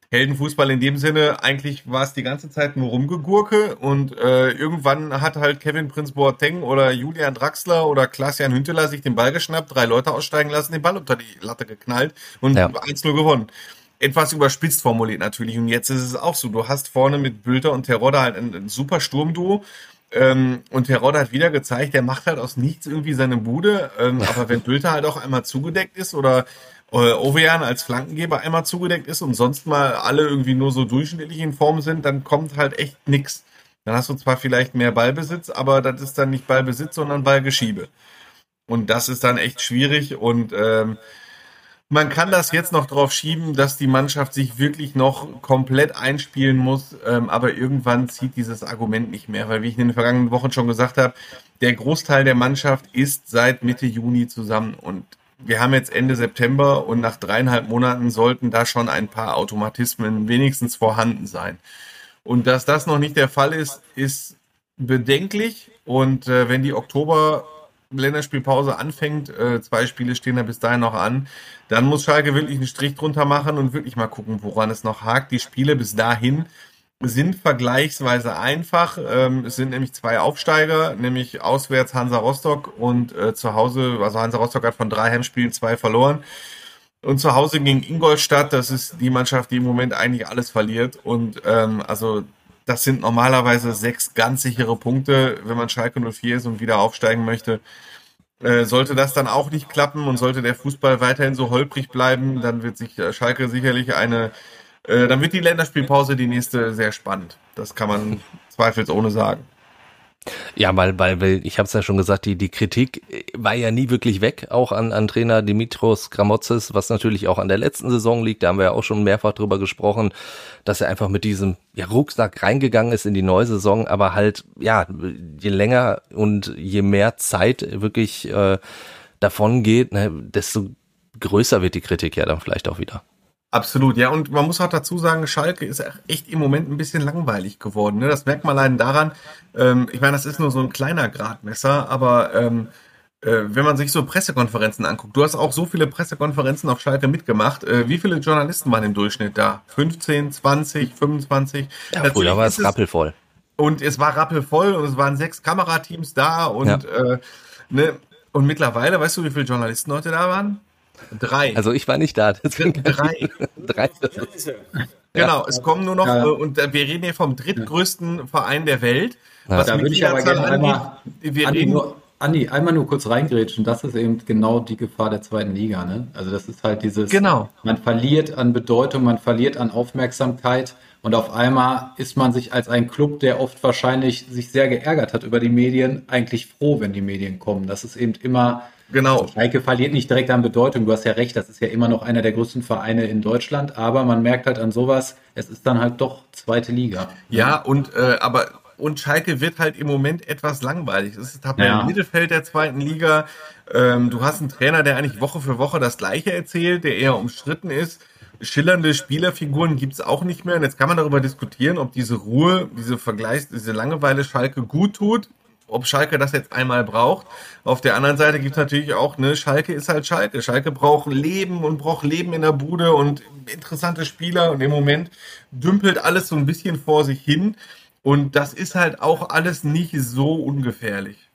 Heldenfußball in dem Sinne, eigentlich war es die ganze Zeit nur Rumgegurke und äh, irgendwann hat halt Kevin Prinz Boateng oder Julian Draxler oder Klaas-Jan Hünteler sich den Ball geschnappt, drei Leute aussteigen lassen, den Ball unter die Latte geknallt und ja. 1-0 gewonnen etwas überspitzt formuliert natürlich. Und jetzt ist es auch so. Du hast vorne mit Bülter und Terodde halt ein, ein super Sturmduo. Ähm, und Terodde hat wieder gezeigt, der macht halt aus nichts irgendwie seine Bude. Ähm, aber wenn Bülter halt auch einmal zugedeckt ist oder äh, Ovejan als Flankengeber einmal zugedeckt ist und sonst mal alle irgendwie nur so durchschnittlich in Form sind, dann kommt halt echt nix. Dann hast du zwar vielleicht mehr Ballbesitz, aber das ist dann nicht Ballbesitz, sondern Ballgeschiebe. Und das ist dann echt schwierig und ähm, man kann das jetzt noch drauf schieben, dass die Mannschaft sich wirklich noch komplett einspielen muss, ähm, aber irgendwann zieht dieses Argument nicht mehr, weil wie ich in den vergangenen Wochen schon gesagt habe, der Großteil der Mannschaft ist seit Mitte Juni zusammen und wir haben jetzt Ende September und nach dreieinhalb Monaten sollten da schon ein paar Automatismen wenigstens vorhanden sein. Und dass das noch nicht der Fall ist, ist bedenklich. Und äh, wenn die Oktober Länderspielpause anfängt, äh, zwei Spiele stehen da bis dahin noch an, dann muss Schalke wirklich einen Strich drunter machen und wirklich mal gucken, woran es noch hakt. Die Spiele bis dahin sind vergleichsweise einfach. Ähm, es sind nämlich zwei Aufsteiger, nämlich auswärts Hansa Rostock und äh, zu Hause, also Hansa Rostock hat von drei Heimspielen zwei verloren. Und zu Hause gegen Ingolstadt, das ist die Mannschaft, die im Moment eigentlich alles verliert. Und ähm, also das sind normalerweise sechs ganz sichere Punkte, wenn man Schalke 04 ist und wieder aufsteigen möchte. Äh, sollte das dann auch nicht klappen und sollte der Fußball weiterhin so holprig bleiben, dann wird sich äh, Schalke sicherlich eine, äh, dann wird die Länderspielpause die nächste sehr spannend. Das kann man zweifelsohne sagen. Ja, weil, weil, weil ich habe es ja schon gesagt, die, die Kritik war ja nie wirklich weg, auch an, an Trainer Dimitros Gramotzes, was natürlich auch an der letzten Saison liegt. Da haben wir ja auch schon mehrfach drüber gesprochen, dass er einfach mit diesem ja, Rucksack reingegangen ist in die neue Saison, aber halt, ja, je länger und je mehr Zeit wirklich äh, davon geht, ne, desto größer wird die Kritik ja dann vielleicht auch wieder. Absolut, ja. Und man muss auch dazu sagen, Schalke ist echt im Moment ein bisschen langweilig geworden. Ne? Das merkt man allein daran. Ähm, ich meine, das ist nur so ein kleiner Gradmesser, aber ähm, äh, wenn man sich so Pressekonferenzen anguckt, du hast auch so viele Pressekonferenzen auf Schalke mitgemacht. Äh, wie viele Journalisten waren im Durchschnitt da? 15, 20, 25? Ja, früher war es rappelvoll. Und es war rappelvoll und es waren sechs Kamerateams da und, ja. äh, ne, und mittlerweile, weißt du, wie viele Journalisten heute da waren? Drei. Also ich war nicht da. Drei. Drei. Genau, es kommen nur noch, ja. Äh, und wir reden hier vom drittgrößten Verein der Welt. Ja. da würde ich aber gerne einmal, wir Andi, nur, Andi, einmal nur kurz reingrätschen. Das ist eben genau die Gefahr der zweiten Liga. Ne? Also das ist halt dieses, genau. man verliert an Bedeutung, man verliert an Aufmerksamkeit und auf einmal ist man sich als ein Club, der oft wahrscheinlich sich sehr geärgert hat über die Medien, eigentlich froh, wenn die Medien kommen. Das ist eben immer Genau. Also Schalke verliert nicht direkt an Bedeutung. Du hast ja recht, das ist ja immer noch einer der größten Vereine in Deutschland, aber man merkt halt an sowas, es ist dann halt doch zweite Liga. Ja, und äh, aber und Schalke wird halt im Moment etwas langweilig. Es ist Tabellen ja. Mittelfeld der zweiten Liga. Ähm, du hast einen Trainer, der eigentlich Woche für Woche das Gleiche erzählt, der eher umstritten ist. Schillernde Spielerfiguren gibt's auch nicht mehr. Und jetzt kann man darüber diskutieren, ob diese Ruhe, diese Vergleich, diese Langeweile Schalke gut tut ob Schalke das jetzt einmal braucht. Auf der anderen Seite gibt es natürlich auch, ne, Schalke ist halt Schalke. Schalke braucht Leben und braucht Leben in der Bude und interessante Spieler und im Moment dümpelt alles so ein bisschen vor sich hin. Und das ist halt auch alles nicht so ungefährlich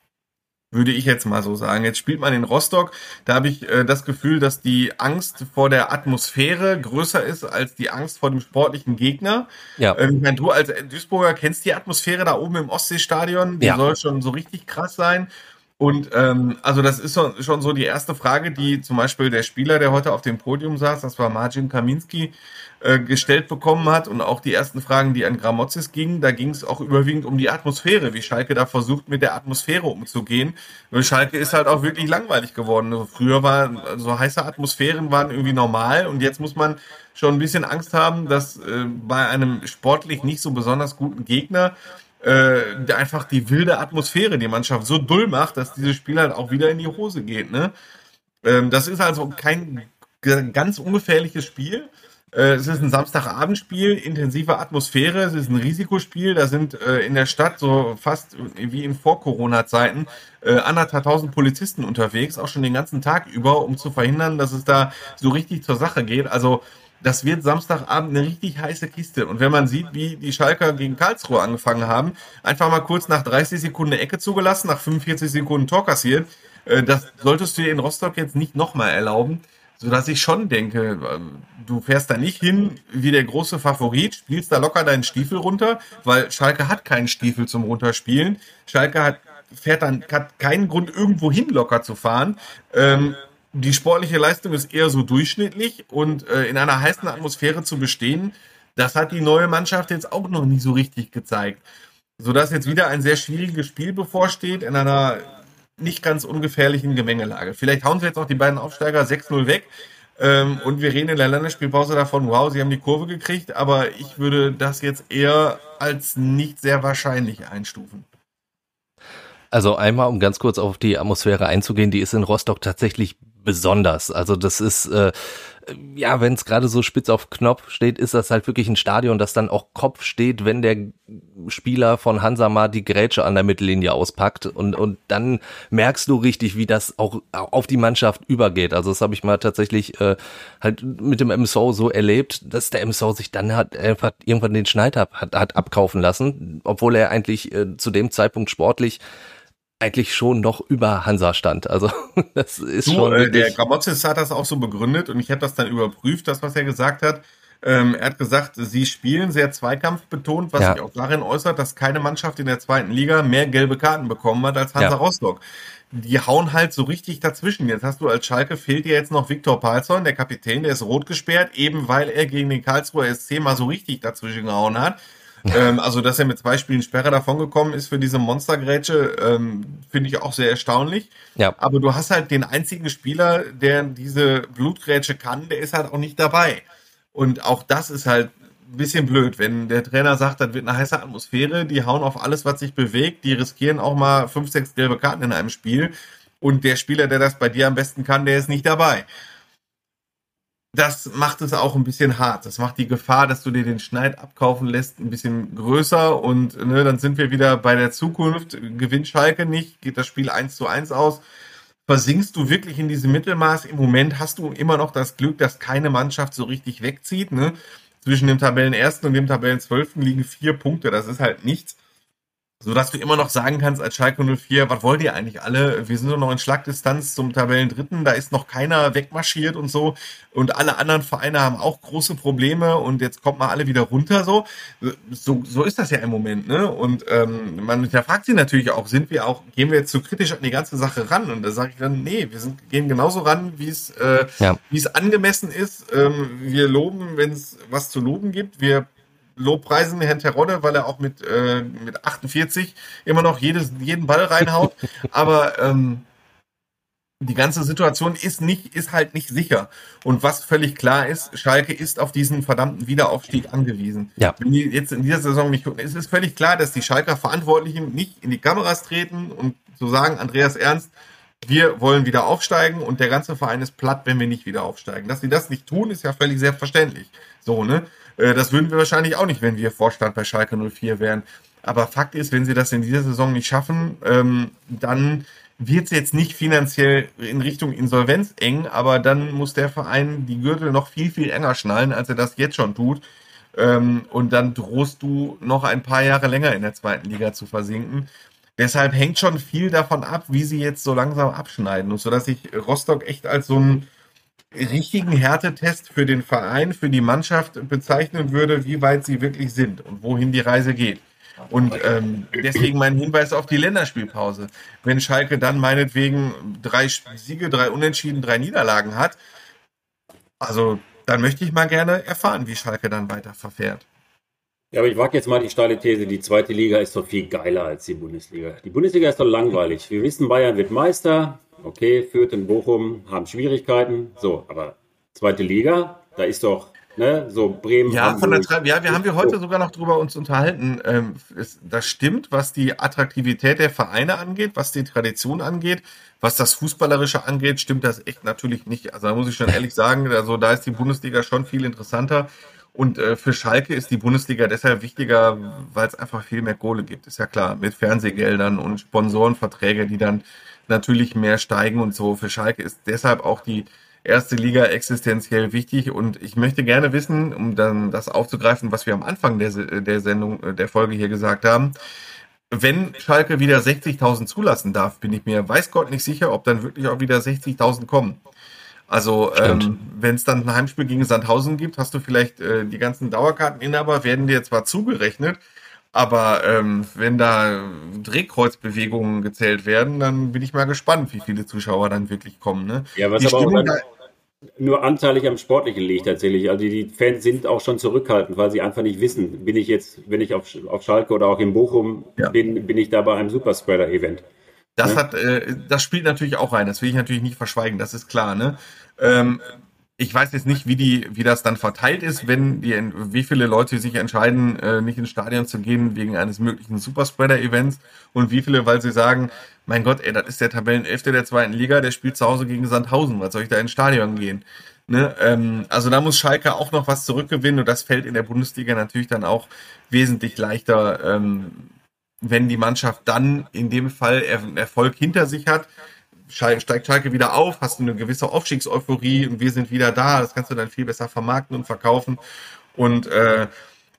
würde ich jetzt mal so sagen. Jetzt spielt man in Rostock. Da habe ich äh, das Gefühl, dass die Angst vor der Atmosphäre größer ist als die Angst vor dem sportlichen Gegner. Ja. Ähm, ich meine, du als Duisburger kennst die Atmosphäre da oben im Ostseestadion. Die ja. soll schon so richtig krass sein. Und ähm, also das ist schon so die erste Frage, die zum Beispiel der Spieler, der heute auf dem Podium saß, das war Marcin Kaminski, äh, gestellt bekommen hat und auch die ersten Fragen, die an Gramozis gingen, da ging es auch überwiegend um die Atmosphäre, wie Schalke da versucht, mit der Atmosphäre umzugehen. Und Schalke ist halt auch wirklich langweilig geworden. Also früher waren so heiße Atmosphären waren irgendwie normal und jetzt muss man schon ein bisschen Angst haben, dass äh, bei einem sportlich nicht so besonders guten Gegner äh, einfach die wilde Atmosphäre die Mannschaft so dull macht, dass dieses Spiel halt auch wieder in die Hose geht. Ne? Ähm, das ist also kein ganz ungefährliches Spiel. Äh, es ist ein Samstagabendspiel, intensive Atmosphäre, es ist ein Risikospiel. Da sind äh, in der Stadt so fast wie in Vor-Corona-Zeiten äh, anderthalbtausend Polizisten unterwegs, auch schon den ganzen Tag über, um zu verhindern, dass es da so richtig zur Sache geht. Also das wird Samstagabend eine richtig heiße Kiste. Und wenn man sieht, wie die Schalker gegen Karlsruhe angefangen haben, einfach mal kurz nach 30 Sekunden Ecke zugelassen, nach 45 Sekunden Tor kassiert, äh, das solltest du dir in Rostock jetzt nicht nochmal erlauben. Sodass ich schon denke, ähm, du fährst da nicht hin wie der große Favorit, spielst da locker deinen Stiefel runter, weil Schalke hat keinen Stiefel zum Runterspielen. Schalke hat, fährt dann, hat keinen Grund, irgendwo hin locker zu fahren. Ähm, die sportliche Leistung ist eher so durchschnittlich und äh, in einer heißen Atmosphäre zu bestehen, das hat die neue Mannschaft jetzt auch noch nie so richtig gezeigt. Sodass jetzt wieder ein sehr schwieriges Spiel bevorsteht in einer nicht ganz ungefährlichen Gemengelage. Vielleicht hauen sie jetzt auch die beiden Aufsteiger 6-0 weg. Ähm, und wir reden in der Länderspielpause davon, wow, sie haben die Kurve gekriegt, aber ich würde das jetzt eher als nicht sehr wahrscheinlich einstufen. Also einmal, um ganz kurz auf die Atmosphäre einzugehen, die ist in Rostock tatsächlich besonders. Also das ist, äh, ja, wenn es gerade so spitz auf Knopf steht, ist das halt wirklich ein Stadion, das dann auch Kopf steht, wenn der Spieler von Hansa mal die Grätsche an der Mittellinie auspackt und, und dann merkst du richtig, wie das auch auf die Mannschaft übergeht. Also das habe ich mal tatsächlich äh, halt mit dem MSO so erlebt, dass der MSO sich dann hat einfach irgendwann den Schneid hat, hat abkaufen lassen, obwohl er eigentlich äh, zu dem Zeitpunkt sportlich eigentlich schon noch über Hansa stand. Also das ist du, schon. Äh, der Gramotzis hat das auch so begründet und ich habe das dann überprüft, das was er gesagt hat. Ähm, er hat gesagt, sie spielen sehr zweikampfbetont, was ja. sich auch darin äußert, dass keine Mannschaft in der zweiten Liga mehr gelbe Karten bekommen hat als Hansa ja. Rostock. Die hauen halt so richtig dazwischen. Jetzt hast du als Schalke fehlt dir jetzt noch Viktor Palzon, der Kapitän, der ist rot gesperrt, eben weil er gegen den Karlsruher SC mal so richtig dazwischen gehauen hat. ähm, also, dass er mit zwei Spielen Sperre davongekommen ist für diese Monstergrätsche, ähm, finde ich auch sehr erstaunlich. Ja. Aber du hast halt den einzigen Spieler, der diese Blutgrätsche kann, der ist halt auch nicht dabei. Und auch das ist halt ein bisschen blöd, wenn der Trainer sagt, das wird eine heiße Atmosphäre, die hauen auf alles, was sich bewegt, die riskieren auch mal fünf, sechs gelbe Karten in einem Spiel. Und der Spieler, der das bei dir am besten kann, der ist nicht dabei das macht es auch ein bisschen hart. Das macht die Gefahr, dass du dir den Schneid abkaufen lässt, ein bisschen größer und ne, dann sind wir wieder bei der Zukunft. Gewinnt Schalke nicht, geht das Spiel eins zu eins aus. Versinkst du wirklich in diesem Mittelmaß? Im Moment hast du immer noch das Glück, dass keine Mannschaft so richtig wegzieht. Ne? Zwischen dem Tabellenersten und dem Tabellenzwölften liegen vier Punkte. Das ist halt nichts so dass du immer noch sagen kannst als Schalke 04, was wollt ihr eigentlich alle? Wir sind nur noch in Schlagdistanz zum Tabellendritten, da ist noch keiner wegmarschiert und so und alle anderen Vereine haben auch große Probleme und jetzt kommt mal alle wieder runter so. So, so ist das ja im Moment, ne? Und ähm, man hinterfragt sich natürlich auch, sind wir auch, gehen wir jetzt zu kritisch an die ganze Sache ran? Und da sage ich dann, nee, wir sind, gehen genauso ran, wie es äh, ja. wie es angemessen ist. Ähm, wir loben, wenn es was zu loben gibt. Wir Lobpreisen Herrn Terodde, weil er auch mit, äh, mit 48 immer noch jedes, jeden Ball reinhaut. Aber ähm, die ganze Situation ist nicht, ist halt nicht sicher. Und was völlig klar ist, Schalke ist auf diesen verdammten Wiederaufstieg angewiesen. Ja. Wenn die jetzt in dieser Saison nicht, es ist völlig klar, dass die Schalker Verantwortlichen nicht in die Kameras treten und so sagen, Andreas Ernst, wir wollen wieder aufsteigen und der ganze Verein ist platt, wenn wir nicht wieder aufsteigen. Dass sie das nicht tun, ist ja völlig selbstverständlich. So, ne? Äh, das würden wir wahrscheinlich auch nicht, wenn wir Vorstand bei Schalke 04 wären. Aber Fakt ist, wenn sie das in dieser Saison nicht schaffen, ähm, dann wird es jetzt nicht finanziell in Richtung Insolvenz eng, aber dann muss der Verein die Gürtel noch viel, viel enger schnallen, als er das jetzt schon tut. Ähm, und dann drohst du noch ein paar Jahre länger in der zweiten Liga zu versinken. Deshalb hängt schon viel davon ab, wie sie jetzt so langsam abschneiden. Und so dass ich Rostock echt als so einen richtigen Härtetest für den Verein, für die Mannschaft bezeichnen würde, wie weit sie wirklich sind und wohin die Reise geht. Und ähm, deswegen mein Hinweis auf die Länderspielpause. Wenn Schalke dann meinetwegen drei Siege, drei Unentschieden, drei Niederlagen hat, also dann möchte ich mal gerne erfahren, wie Schalke dann weiter verfährt. Ja, aber ich wage jetzt mal die steile These, die zweite Liga ist doch viel geiler als die Bundesliga. Die Bundesliga ist doch langweilig. Wir wissen, Bayern wird Meister, okay, Fürth in Bochum haben Schwierigkeiten, so, aber zweite Liga, da ist doch Ne? So Bremen. Ja, von der ja, wir haben wir heute sogar noch drüber uns unterhalten. Ähm, es, das stimmt, was die Attraktivität der Vereine angeht, was die Tradition angeht, was das Fußballerische angeht, stimmt das echt natürlich nicht. Also da muss ich schon ehrlich sagen, also da ist die Bundesliga schon viel interessanter. Und äh, für Schalke ist die Bundesliga deshalb wichtiger, weil es einfach viel mehr Kohle gibt. Ist ja klar, mit Fernsehgeldern und Sponsorenverträge, die dann natürlich mehr steigen und so. Für Schalke ist deshalb auch die erste Liga existenziell wichtig. Und ich möchte gerne wissen, um dann das aufzugreifen, was wir am Anfang der, der Sendung, äh, der Folge hier gesagt haben. Wenn Schalke wieder 60.000 zulassen darf, bin ich mir weiß Gott nicht sicher, ob dann wirklich auch wieder 60.000 kommen. Also ähm, wenn es dann ein Heimspiel gegen Sandhausen gibt, hast du vielleicht äh, die ganzen Dauerkarteninhaber werden dir zwar zugerechnet, aber ähm, wenn da Drehkreuzbewegungen gezählt werden, dann bin ich mal gespannt, wie viele Zuschauer dann wirklich kommen. Ne? Ja, was die aber Stimmung auch nur anteilig am Sportlichen liegt tatsächlich. Also die Fans sind auch schon zurückhaltend, weil sie einfach nicht wissen, bin ich jetzt, wenn ich auf, auf Schalke oder auch in Bochum ja. bin, bin ich da bei einem Superspreader-Event. Das ne? hat, äh, das spielt natürlich auch rein. Das will ich natürlich nicht verschweigen. Das ist klar. Ne? Ähm, ich weiß jetzt nicht, wie die, wie das dann verteilt ist, wenn die, wie viele Leute sich entscheiden, äh, nicht ins Stadion zu gehen wegen eines möglichen Superspreader-Events und wie viele, weil sie sagen, mein Gott, ey, das ist der Tabellenelfte der zweiten Liga, der spielt zu Hause gegen Sandhausen, was soll ich da ins Stadion gehen? Ne? Ähm, also da muss Schalke auch noch was zurückgewinnen und das fällt in der Bundesliga natürlich dann auch wesentlich leichter, ähm, wenn die Mannschaft dann in dem Fall Erfolg hinter sich hat steigt Schalke wieder auf, hast du eine gewisse Aufstiegseuphorie und wir sind wieder da. Das kannst du dann viel besser vermarkten und verkaufen. Und äh,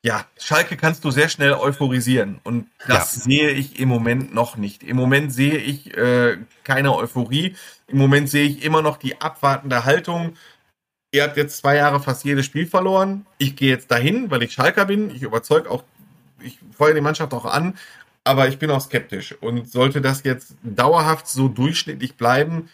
ja, Schalke kannst du sehr schnell euphorisieren. Und das ja. sehe ich im Moment noch nicht. Im Moment sehe ich äh, keine Euphorie. Im Moment sehe ich immer noch die abwartende Haltung. Ihr habt jetzt zwei Jahre fast jedes Spiel verloren. Ich gehe jetzt dahin, weil ich Schalker bin. Ich überzeuge auch, ich feuere die Mannschaft auch an aber ich bin auch skeptisch. Und sollte das jetzt dauerhaft so durchschnittlich bleiben,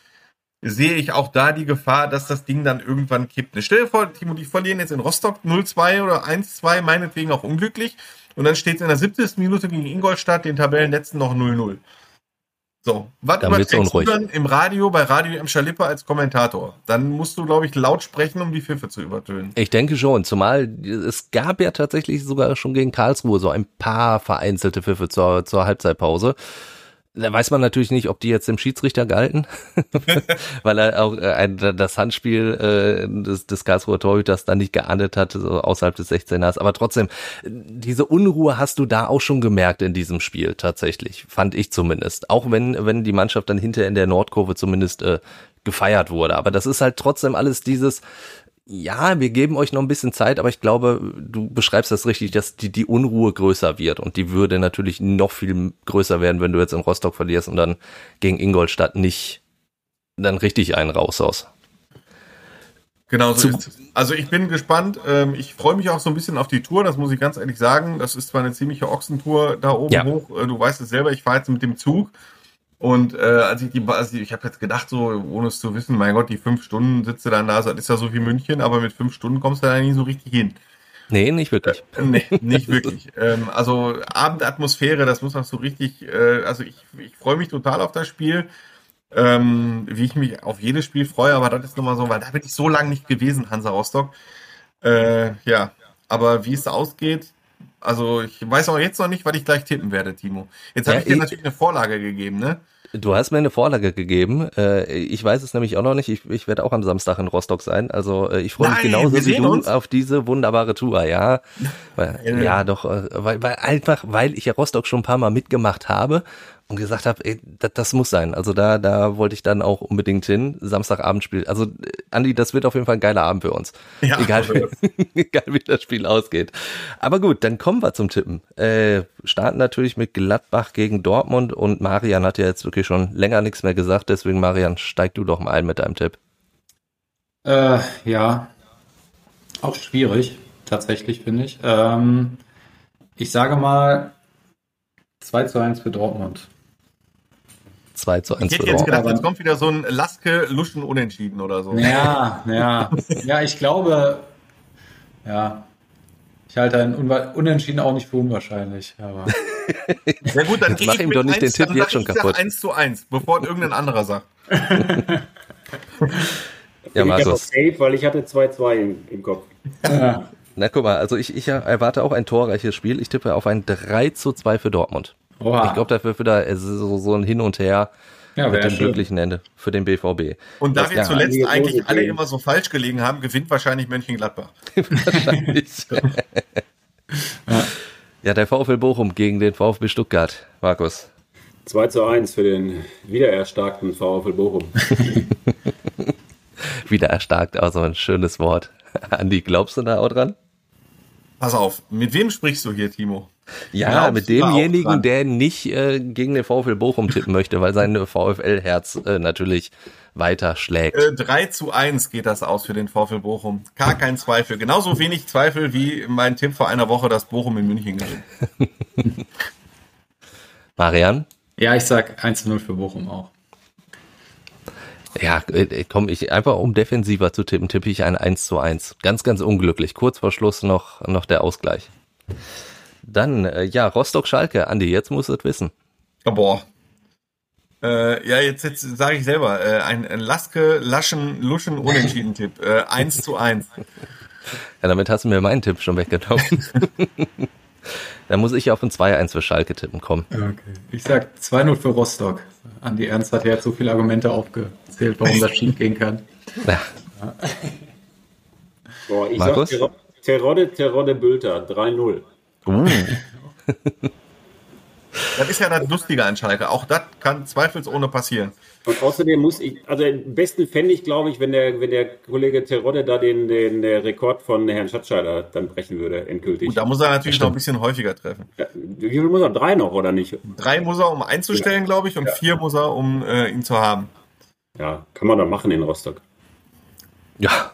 sehe ich auch da die Gefahr, dass das Ding dann irgendwann kippt. Stell dir vor, Timo, die verlieren jetzt in Rostock 0-2 oder 1-2, meinetwegen auch unglücklich. Und dann steht es in der 70. Minute gegen Ingolstadt, den Tabellenletzten, noch 0-0. So, was überträgst du dann im Radio bei Radio M. Schalippe als Kommentator? Dann musst du, glaube ich, laut sprechen, um die Pfiffe zu übertönen. Ich denke schon, zumal es gab ja tatsächlich sogar schon gegen Karlsruhe so ein paar vereinzelte Pfiffe zur, zur Halbzeitpause. Da weiß man natürlich nicht, ob die jetzt dem Schiedsrichter galten, weil er auch äh, ein, das Handspiel äh, des, des Karlsruher Torhüters dann nicht geahndet hat, so außerhalb des 16ers. Aber trotzdem, diese Unruhe hast du da auch schon gemerkt in diesem Spiel tatsächlich, fand ich zumindest. Auch wenn, wenn die Mannschaft dann hinter in der Nordkurve zumindest äh, gefeiert wurde. Aber das ist halt trotzdem alles dieses, ja, wir geben euch noch ein bisschen Zeit, aber ich glaube, du beschreibst das richtig, dass die, die Unruhe größer wird und die würde natürlich noch viel größer werden, wenn du jetzt in Rostock verlierst und dann gegen Ingolstadt nicht dann richtig einen raushaust. Genau so ist es. Also ich bin gespannt. Ähm, ich freue mich auch so ein bisschen auf die Tour, das muss ich ganz ehrlich sagen. Das ist zwar eine ziemliche Ochsentour da oben ja. hoch. Äh, du weißt es selber, ich fahre jetzt mit dem Zug. Und äh, als ich die, also ich habe jetzt gedacht, so ohne es zu wissen, mein Gott, die fünf Stunden sitze da da, das ist ja so wie München, aber mit fünf Stunden kommst du da nie so richtig hin. Nee, nicht wirklich. Äh, nee, nicht wirklich. ähm, also Abendatmosphäre, das muss auch so richtig, äh, also ich, ich freue mich total auf das Spiel. ähm, wie ich mich auf jedes Spiel freue, aber das ist nochmal so, weil da bin ich so lange nicht gewesen, Hansa Rostock. Äh, ja, aber wie es ausgeht, also ich weiß auch jetzt noch nicht, was ich gleich tippen werde, Timo. Jetzt habe Ja, ich dir ich- natürlich eine Vorlage gegeben, ne? Du hast mir eine Vorlage gegeben. Äh, ich weiß es nämlich auch noch nicht. Ich, ich werde auch am Samstag in Rostock sein. Also äh, ich freue mich genauso wie du uns. auf diese wunderbare Tour. Ja, weil, ja doch, äh, weil, weil einfach, weil ich ja Rostock schon ein paar Mal mitgemacht habe und gesagt habe, ey, das, das muss sein. Also da, da wollte ich dann auch unbedingt hin. Samstagabend spiel. Also äh, Andi, das wird auf jeden Fall ein geiler Abend für uns. Ja, egal, egal wie das Spiel ausgeht. Aber gut, dann kommen wir zum Tippen. Äh, starten natürlich mit Gladbach gegen Dortmund und Marian hat ja jetzt wirklich schon länger nichts mehr gesagt, deswegen Marian, steig du doch mal ein mit deinem Tipp. Äh, ja, auch schwierig, tatsächlich, finde ich. Ähm, ich sage mal 2 zu 1 für Dortmund. 2 zu 1 Ich hätte jetzt gedacht, jetzt kommt wieder so ein Laske Luschen Unentschieden oder so. Ja, ja. Ja, ich glaube, ja. Ich halte ein Unentschieden auch nicht für unwahrscheinlich. Aber Sehr gut, dann Jetzt mach ich ihm doch nicht den eins, Tipp dann jetzt schon kaputt. 1 zu 1, bevor irgendein anderer sagt. Ja, ich habe Markus. safe, weil ich hatte 2-2 im, im Kopf. ja, Na guck mal, also ich, ich erwarte auch ein torreiches Spiel. Ich tippe auf ein 3 zu 2 für Dortmund. Oha. Ich glaube, da wird wieder so, so ein Hin und Her ja, mit dem schön. glücklichen Ende für den BVB. Und da Das- wir ja, zuletzt eigentlich alle immer so falsch gelegen haben, gewinnt wahrscheinlich Mönchengladbach. Wahrscheinlich. ja, der VfL Bochum gegen den VfB Stuttgart. Markus. 2 zu 1 für den wiedererstarkten VfL Bochum. Wieder erstarkt, also ein schönes Wort. Andi, glaubst du da auch dran? Pass auf, mit wem sprichst du hier, Timo? Ja, Glaubst mit demjenigen, der nicht äh, gegen den VfL Bochum tippen möchte, weil sein VfL-Herz äh, natürlich weiter schlägt. Äh, 3 zu 1 geht das aus für den VfL Bochum. Gar kein Zweifel. Genauso wenig Zweifel wie mein Tipp vor einer Woche, dass Bochum in München gewinnt. Marian? Ja, ich sag 1 zu 0 für Bochum auch. Ja, äh, komm, ich einfach um defensiver zu tippen, tippe ich ein 1 zu 1. Ganz, ganz unglücklich. Kurz vor Schluss noch, noch der Ausgleich. Dann, äh, ja, Rostock-Schalke. Andi, jetzt musst du es wissen. Oh, boah. Äh, ja, jetzt, jetzt sage ich selber, äh, ein, Laske, Laschen, Luschen, Unentschieden-Tipp. Äh, 1 zu 1. Ja, damit hast du mir meinen Tipp schon weggenommen. Dann muss ich auf ein 2-1 für Schalke tippen, komm. Okay. Ich sag 2-0 für Rostock. Andi Ernst hat ja jetzt so viele Argumente aufgezählt, warum das schief gehen kann. Ja, Boah, ich Markus? sag Ter- Terodde, Terodde Bülter, 3-0. uh, Das ist ja das Lustige an Schalke. Auch das kann zweifelsohne passieren. Und außerdem muss ich, also am besten fände ich, glaube ich, wenn der, wenn der Kollege Terodde da den, den, äh, Rekord von Herrn Schatzscheider dann brechen würde, endgültig. Gut, da muss er natürlich noch ein bisschen häufiger treffen. Ja, wie viel muss er? Drei noch, oder nicht? Drei muss er, um einzustellen, glaube ich, und vier muss er, um äh, ihn zu haben. Ja, kann man doch machen in Rostock. ja,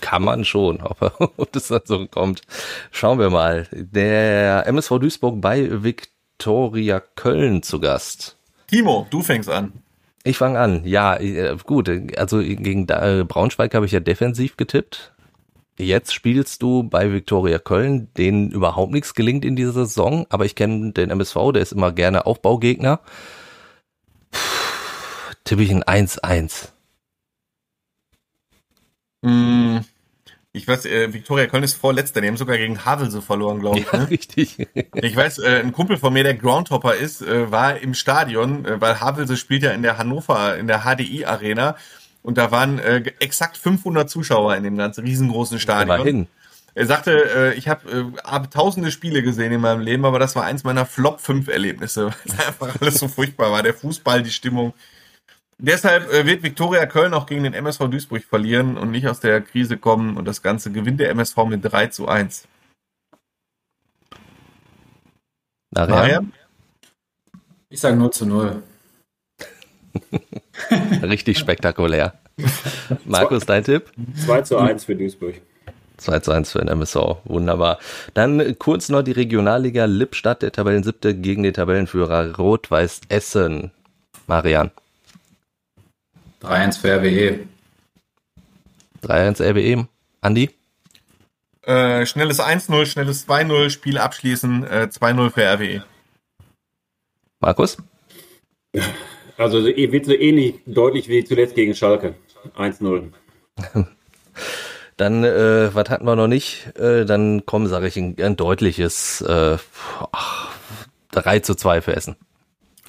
kann man schon, aber ob das dann so kommt. Schauen wir mal. Der MSV Duisburg bei Viktoria Köln zu Gast. Timo, du fängst an. Ich fange an. Ja, äh, gut. Also gegen äh, Braunschweig habe ich ja defensiv getippt. Jetzt spielst du bei Viktoria Köln, denen überhaupt nichts gelingt in dieser Saison, aber ich kenne den MSV, der ist immer gerne Aufbaugegner. Puh, tippe ich ein 1-1. Mm, Ich weiß, äh, Viktoria Köln ist vorletzter. Die haben sogar gegen Havelse verloren, glaube ich. Ja, Ne? richtig. Ich weiß, äh, ein Kumpel von mir, der Groundhopper ist, äh, war im Stadion, äh, weil Havelse spielt ja in der Hannover, in der HDI Arena. Und da waren äh, exakt 500 Zuschauer in dem ganzen riesengroßen Stadion. Immerhin. Er sagte, äh, ich habe äh, hab tausende Spiele gesehen in meinem Leben, aber das war eins meiner Flop 5 Erlebnisse, weil es einfach alles so furchtbar war. Der Fußball, die Stimmung. Deshalb äh, wird Viktoria Köln auch gegen den MSV Duisburg verlieren und nicht aus der Krise kommen. Und das Ganze gewinnt der MSV mit 3 zu 1. Nachher. Marian? Ich sage 0 zu 0. Richtig spektakulär. Markus, dein Tipp? 2 zu 1 für Duisburg. 2 zu 1 für den MSV. Wunderbar. Dann kurz noch die Regionalliga Lippstadt, der Tabellensiebte gegen den Tabellenführer Rot-Weiß Essen. Marian. 3-1 für RWE. 3-1 RBE. Andi? Äh, schnelles 1-0, schnelles 2-0, Spiel abschließen, äh, 2-0 für RWE. Markus? Also wird so ähnlich deutlich wie zuletzt gegen Schalke. 1-0. Dann, äh, was hatten wir noch nicht? Äh, dann komm, sage ich, ein, ein deutliches äh, ach, 3 zu 2 für Essen.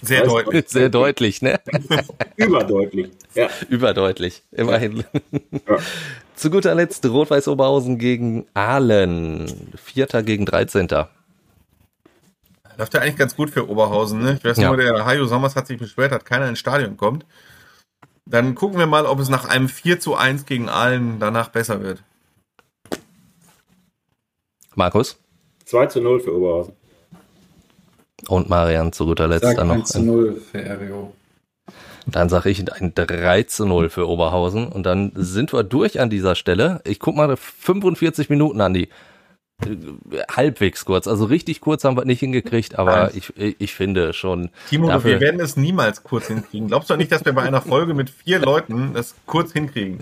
Sehr Weißt du? deutlich. Sehr deutlich, ne? Überdeutlich. Ja. Überdeutlich, immerhin. Ja. Zu guter Letzt Rot-Weiß Oberhausen gegen Aalen. Vierter gegen 13. Läuft ja eigentlich ganz gut für Oberhausen. Ne? Ich weiß Ja. nur, der Hajo Sommers hat sich beschwert, dass keiner ins Stadion kommt. Dann gucken wir mal, ob es nach einem 4 zu 1 gegen Aalen danach besser wird. Markus 2 zu 0 für Oberhausen. Und Marian zu guter Letzt Sag dann 1 noch. zu 0 für RWO. Dann sage ich ein 3 zu 0 für Oberhausen und dann sind wir durch an dieser Stelle. Ich guck mal 45 Minuten an die halbwegs kurz. Also richtig kurz haben wir nicht hingekriegt, aber ich, ich finde schon. Timo, Dafür- wir werden es niemals kurz hinkriegen. Glaubst du nicht, dass wir bei einer Folge mit vier Leuten das kurz hinkriegen?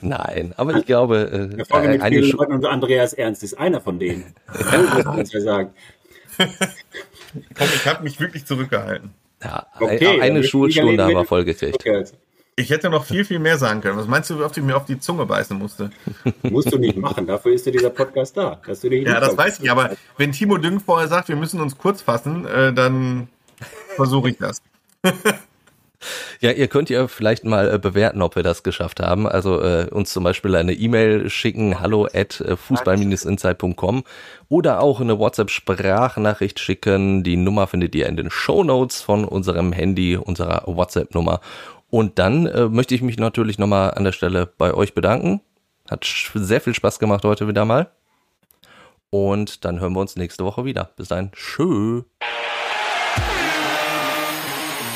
Nein, aber ich glaube, Eine äh, Folge mit eine, vielen Schu- Leuten und Andreas Ernst ist einer von denen. Das muss man ja sagen. Komm, ich habe mich wirklich zurückgehalten. ja, Okay, eine Schulstunde haben wir mit- voll gekriegt. Okay. Ich hätte noch viel, viel mehr sagen können. Was meinst du, wie oft ich mir auf die Zunge beißen musste? Musst du nicht machen. Dafür ist ja dieser Podcast da. Dass du dich Ja, das weiß ich. Aber wenn Timo Düng vorher sagt, wir müssen uns kurz fassen, äh, dann versuche ich das. Ja, ihr könnt ja vielleicht mal äh, bewerten, ob wir das geschafft haben. Also äh, uns zum Beispiel eine E-Mail schicken, hallo at äh, fußball-insight.com oder auch eine WhatsApp-Sprachnachricht schicken. Die Nummer findet ihr in den Shownotes von unserem Handy, unserer WhatsApp-Nummer. Und dann äh, möchte ich mich natürlich nochmal an der Stelle bei euch bedanken. Hat sehr viel Spaß gemacht heute wieder mal. Und dann hören wir uns nächste Woche wieder. Bis dahin, tschö.